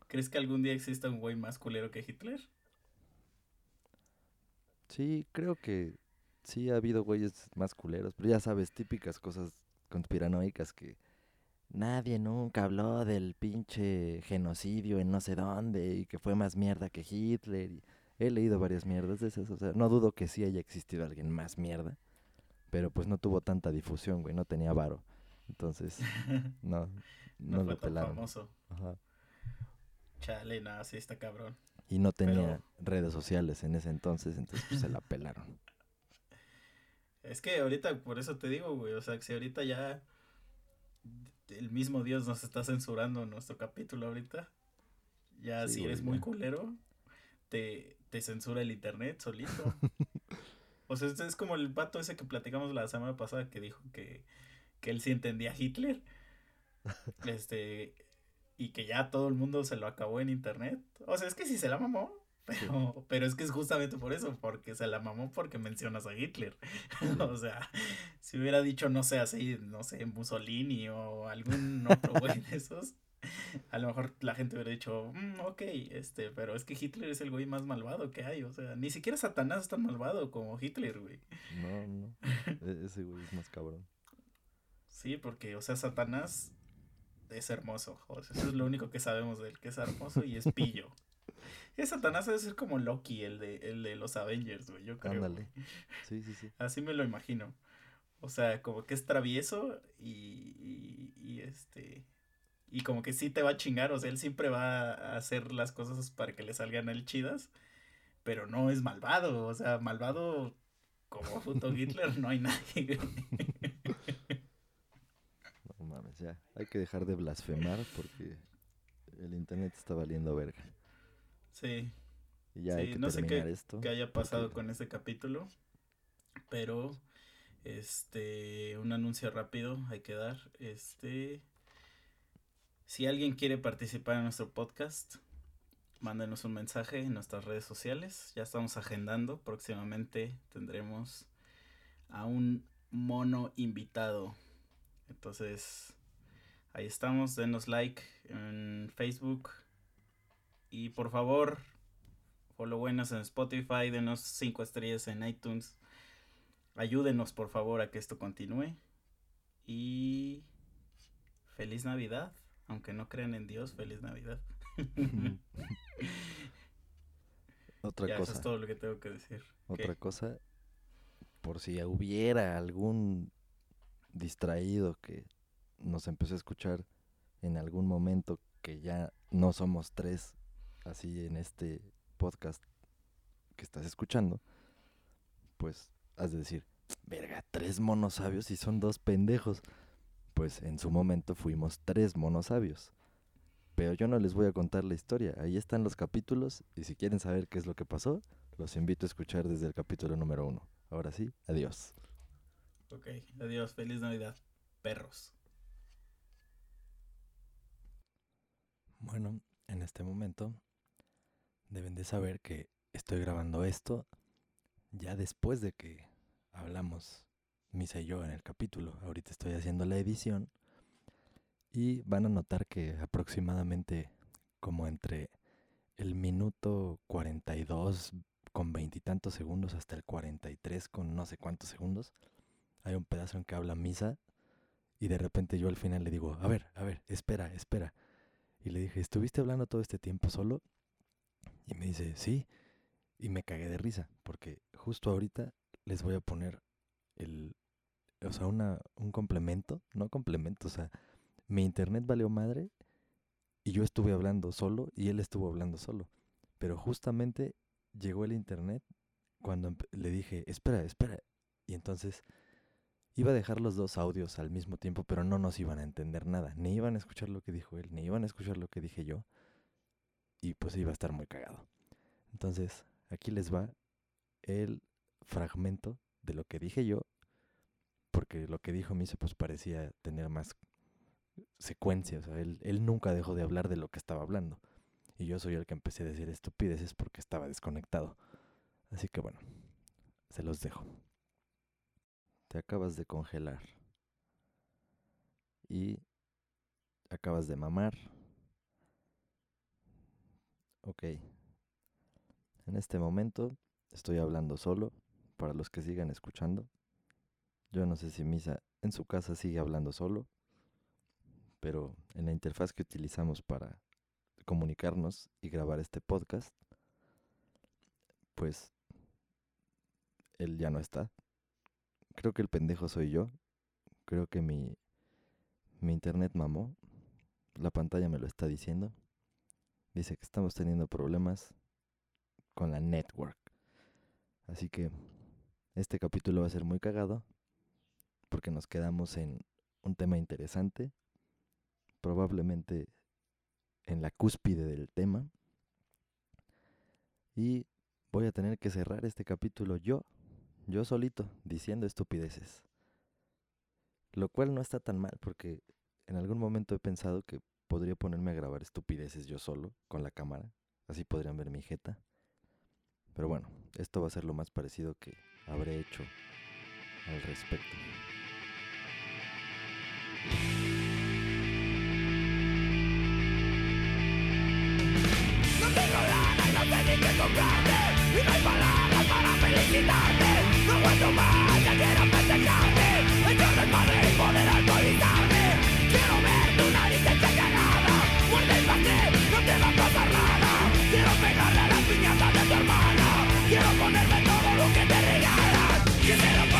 ¿Crees que algún día exista un güey más culero que Hitler? Sí, creo que sí ha habido güeyes más culeros, pero ya sabes, típicas cosas conspiranoicas que nadie nunca habló del pinche genocidio en no sé dónde y que fue más mierda que Hitler. y he leído varias mierdas de esas, o sea, no dudo que sí haya existido alguien más mierda, pero pues no tuvo tanta difusión, güey, no tenía varo. Entonces, no, No, no, fue lo tan pelaron. famoso. Ajá. Chale, nada, sí está cabrón. Y no tenía Pero- redes sociales en ese entonces, entonces pues se la pelaron. Es que ahorita, por eso te digo, güey, o sea, que si ahorita ya el mismo Dios nos está censurando nuestro capítulo ahorita, ya Sí, si güey, eres muy culero, te, te censura el internet solito. o sea, es como el vato ese que platicamos la semana pasada que dijo que, que él sí entendía a Hitler. Este, y que ya todo el mundo se lo acabó en internet. O sea, es que sí se la mamó. Pero, pero es que es justamente por eso, porque se la mamó porque mencionas a Hitler. o sea, si hubiera dicho, no sé, así, no sé, Mussolini o algún otro güey de esos, a lo mejor la gente hubiera dicho, "Mm, ok, este, pero es que Hitler es el güey más malvado que hay. O sea, ni siquiera Satanás es tan malvado como Hitler, güey. No, no, e- ese güey es más cabrón. Sí, porque, o sea, Satanás es hermoso. O sea, eso es lo único que sabemos de él, que es hermoso y es pillo. Que Satanás debe ser como Loki, el de, el de los Avengers, güey, yo creo. Ándale. Sí, sí, sí. Así me lo imagino. O sea, como que es travieso y, y, y, este... Y como que sí te va a chingar, o sea, él siempre va a hacer las cosas para que le salgan a él chidas, pero no es malvado, o sea, malvado como puto Hitler no hay nadie. No mames, ya. Hay que dejar de blasfemar porque el internet está valiendo verga. Sí, Y ya hay Sí, que no sé qué- esto. que haya pasado porque- con este capítulo, pero este un anuncio rápido hay que dar, este si alguien quiere participar en nuestro podcast, mándenos un mensaje en nuestras redes sociales, ya estamos agendando, próximamente tendremos a un mono invitado. Entonces, ahí estamos, denos like en Facebook y por favor, follow buenas en Spotify, denos 5 estrellas en iTunes. Ayúdenos por favor a que esto continúe. Y feliz Navidad. Aunque no crean en Dios, feliz Navidad. Otra ya, eso cosa, es todo lo que tengo que decir. otra ¿Qué? cosa. Por si hubiera algún distraído que nos empezó a escuchar en algún momento que ya no somos tres así en este podcast que estás escuchando, pues has de decir, verga, tres monos sabios y son dos pendejos. Pues en su momento fuimos tres monos sabios. Pero yo no les voy a contar la historia. Ahí están los capítulos y si quieren saber qué es lo que pasó, los invito a escuchar desde el capítulo número uno. Ahora sí, adiós. Ok, adiós, feliz Navidad, perros. Bueno, en este momento deben de saber que estoy grabando esto ya después de que hablamos Misa y yo en el capítulo. Ahorita estoy haciendo la edición y van a notar que aproximadamente como entre el minuto 42 con veintitantos segundos hasta el 43 con no sé cuántos segundos, hay un pedazo en que habla Misa y de repente yo al final le digo, a ver, a ver, espera, espera. Y le dije, ¿estuviste hablando todo este tiempo solo? Y me dice, sí. Y me cagué de risa, porque justo ahorita les voy a poner el, o sea, una, un complemento, no complemento, o sea, mi internet valió madre y yo estuve hablando solo y él estuvo hablando solo. Pero justamente llegó el internet cuando le dije, espera, espera. Y entonces iba a dejar los dos audios al mismo tiempo, pero no nos iban a entender nada. Ni iban a escuchar lo que dijo él, ni iban a escuchar lo que dije yo. Y pues iba a estar muy cagado. Entonces, aquí les va el fragmento de lo que dije yo, porque lo que dijo Misa pues parecía tener más secuencia, él, él nunca dejó de hablar de lo que estaba hablando. Y yo soy el que empecé a decir estupideces porque estaba desconectado. Así que bueno, se los dejo. Te acabas de congelar. Y acabas de mamar. Ok. En este momento estoy hablando solo para los que sigan escuchando. Yo no sé si Misa en su casa sigue hablando solo, pero en la interfaz que utilizamos para comunicarnos y grabar este podcast, pues él ya no está. Creo que el pendejo soy yo. Creo que mi, mi internet mamó. La pantalla me lo está diciendo. Dice que estamos teniendo problemas con la network. Así que este capítulo va a ser muy cagado porque nos quedamos en un tema interesante, probablemente en la cúspide del tema. Y voy a tener que cerrar este capítulo yo, yo solito, diciendo estupideces. Lo cual no está tan mal porque en algún momento he pensado que podría ponerme a grabar estupideces yo solo con la cámara. Así podrían ver mi jeta. Pero bueno, esto va a ser lo más parecido que habré hecho al respecto. No tengo no ni comprarte Y no hay palabras para felicitarte No más, Cause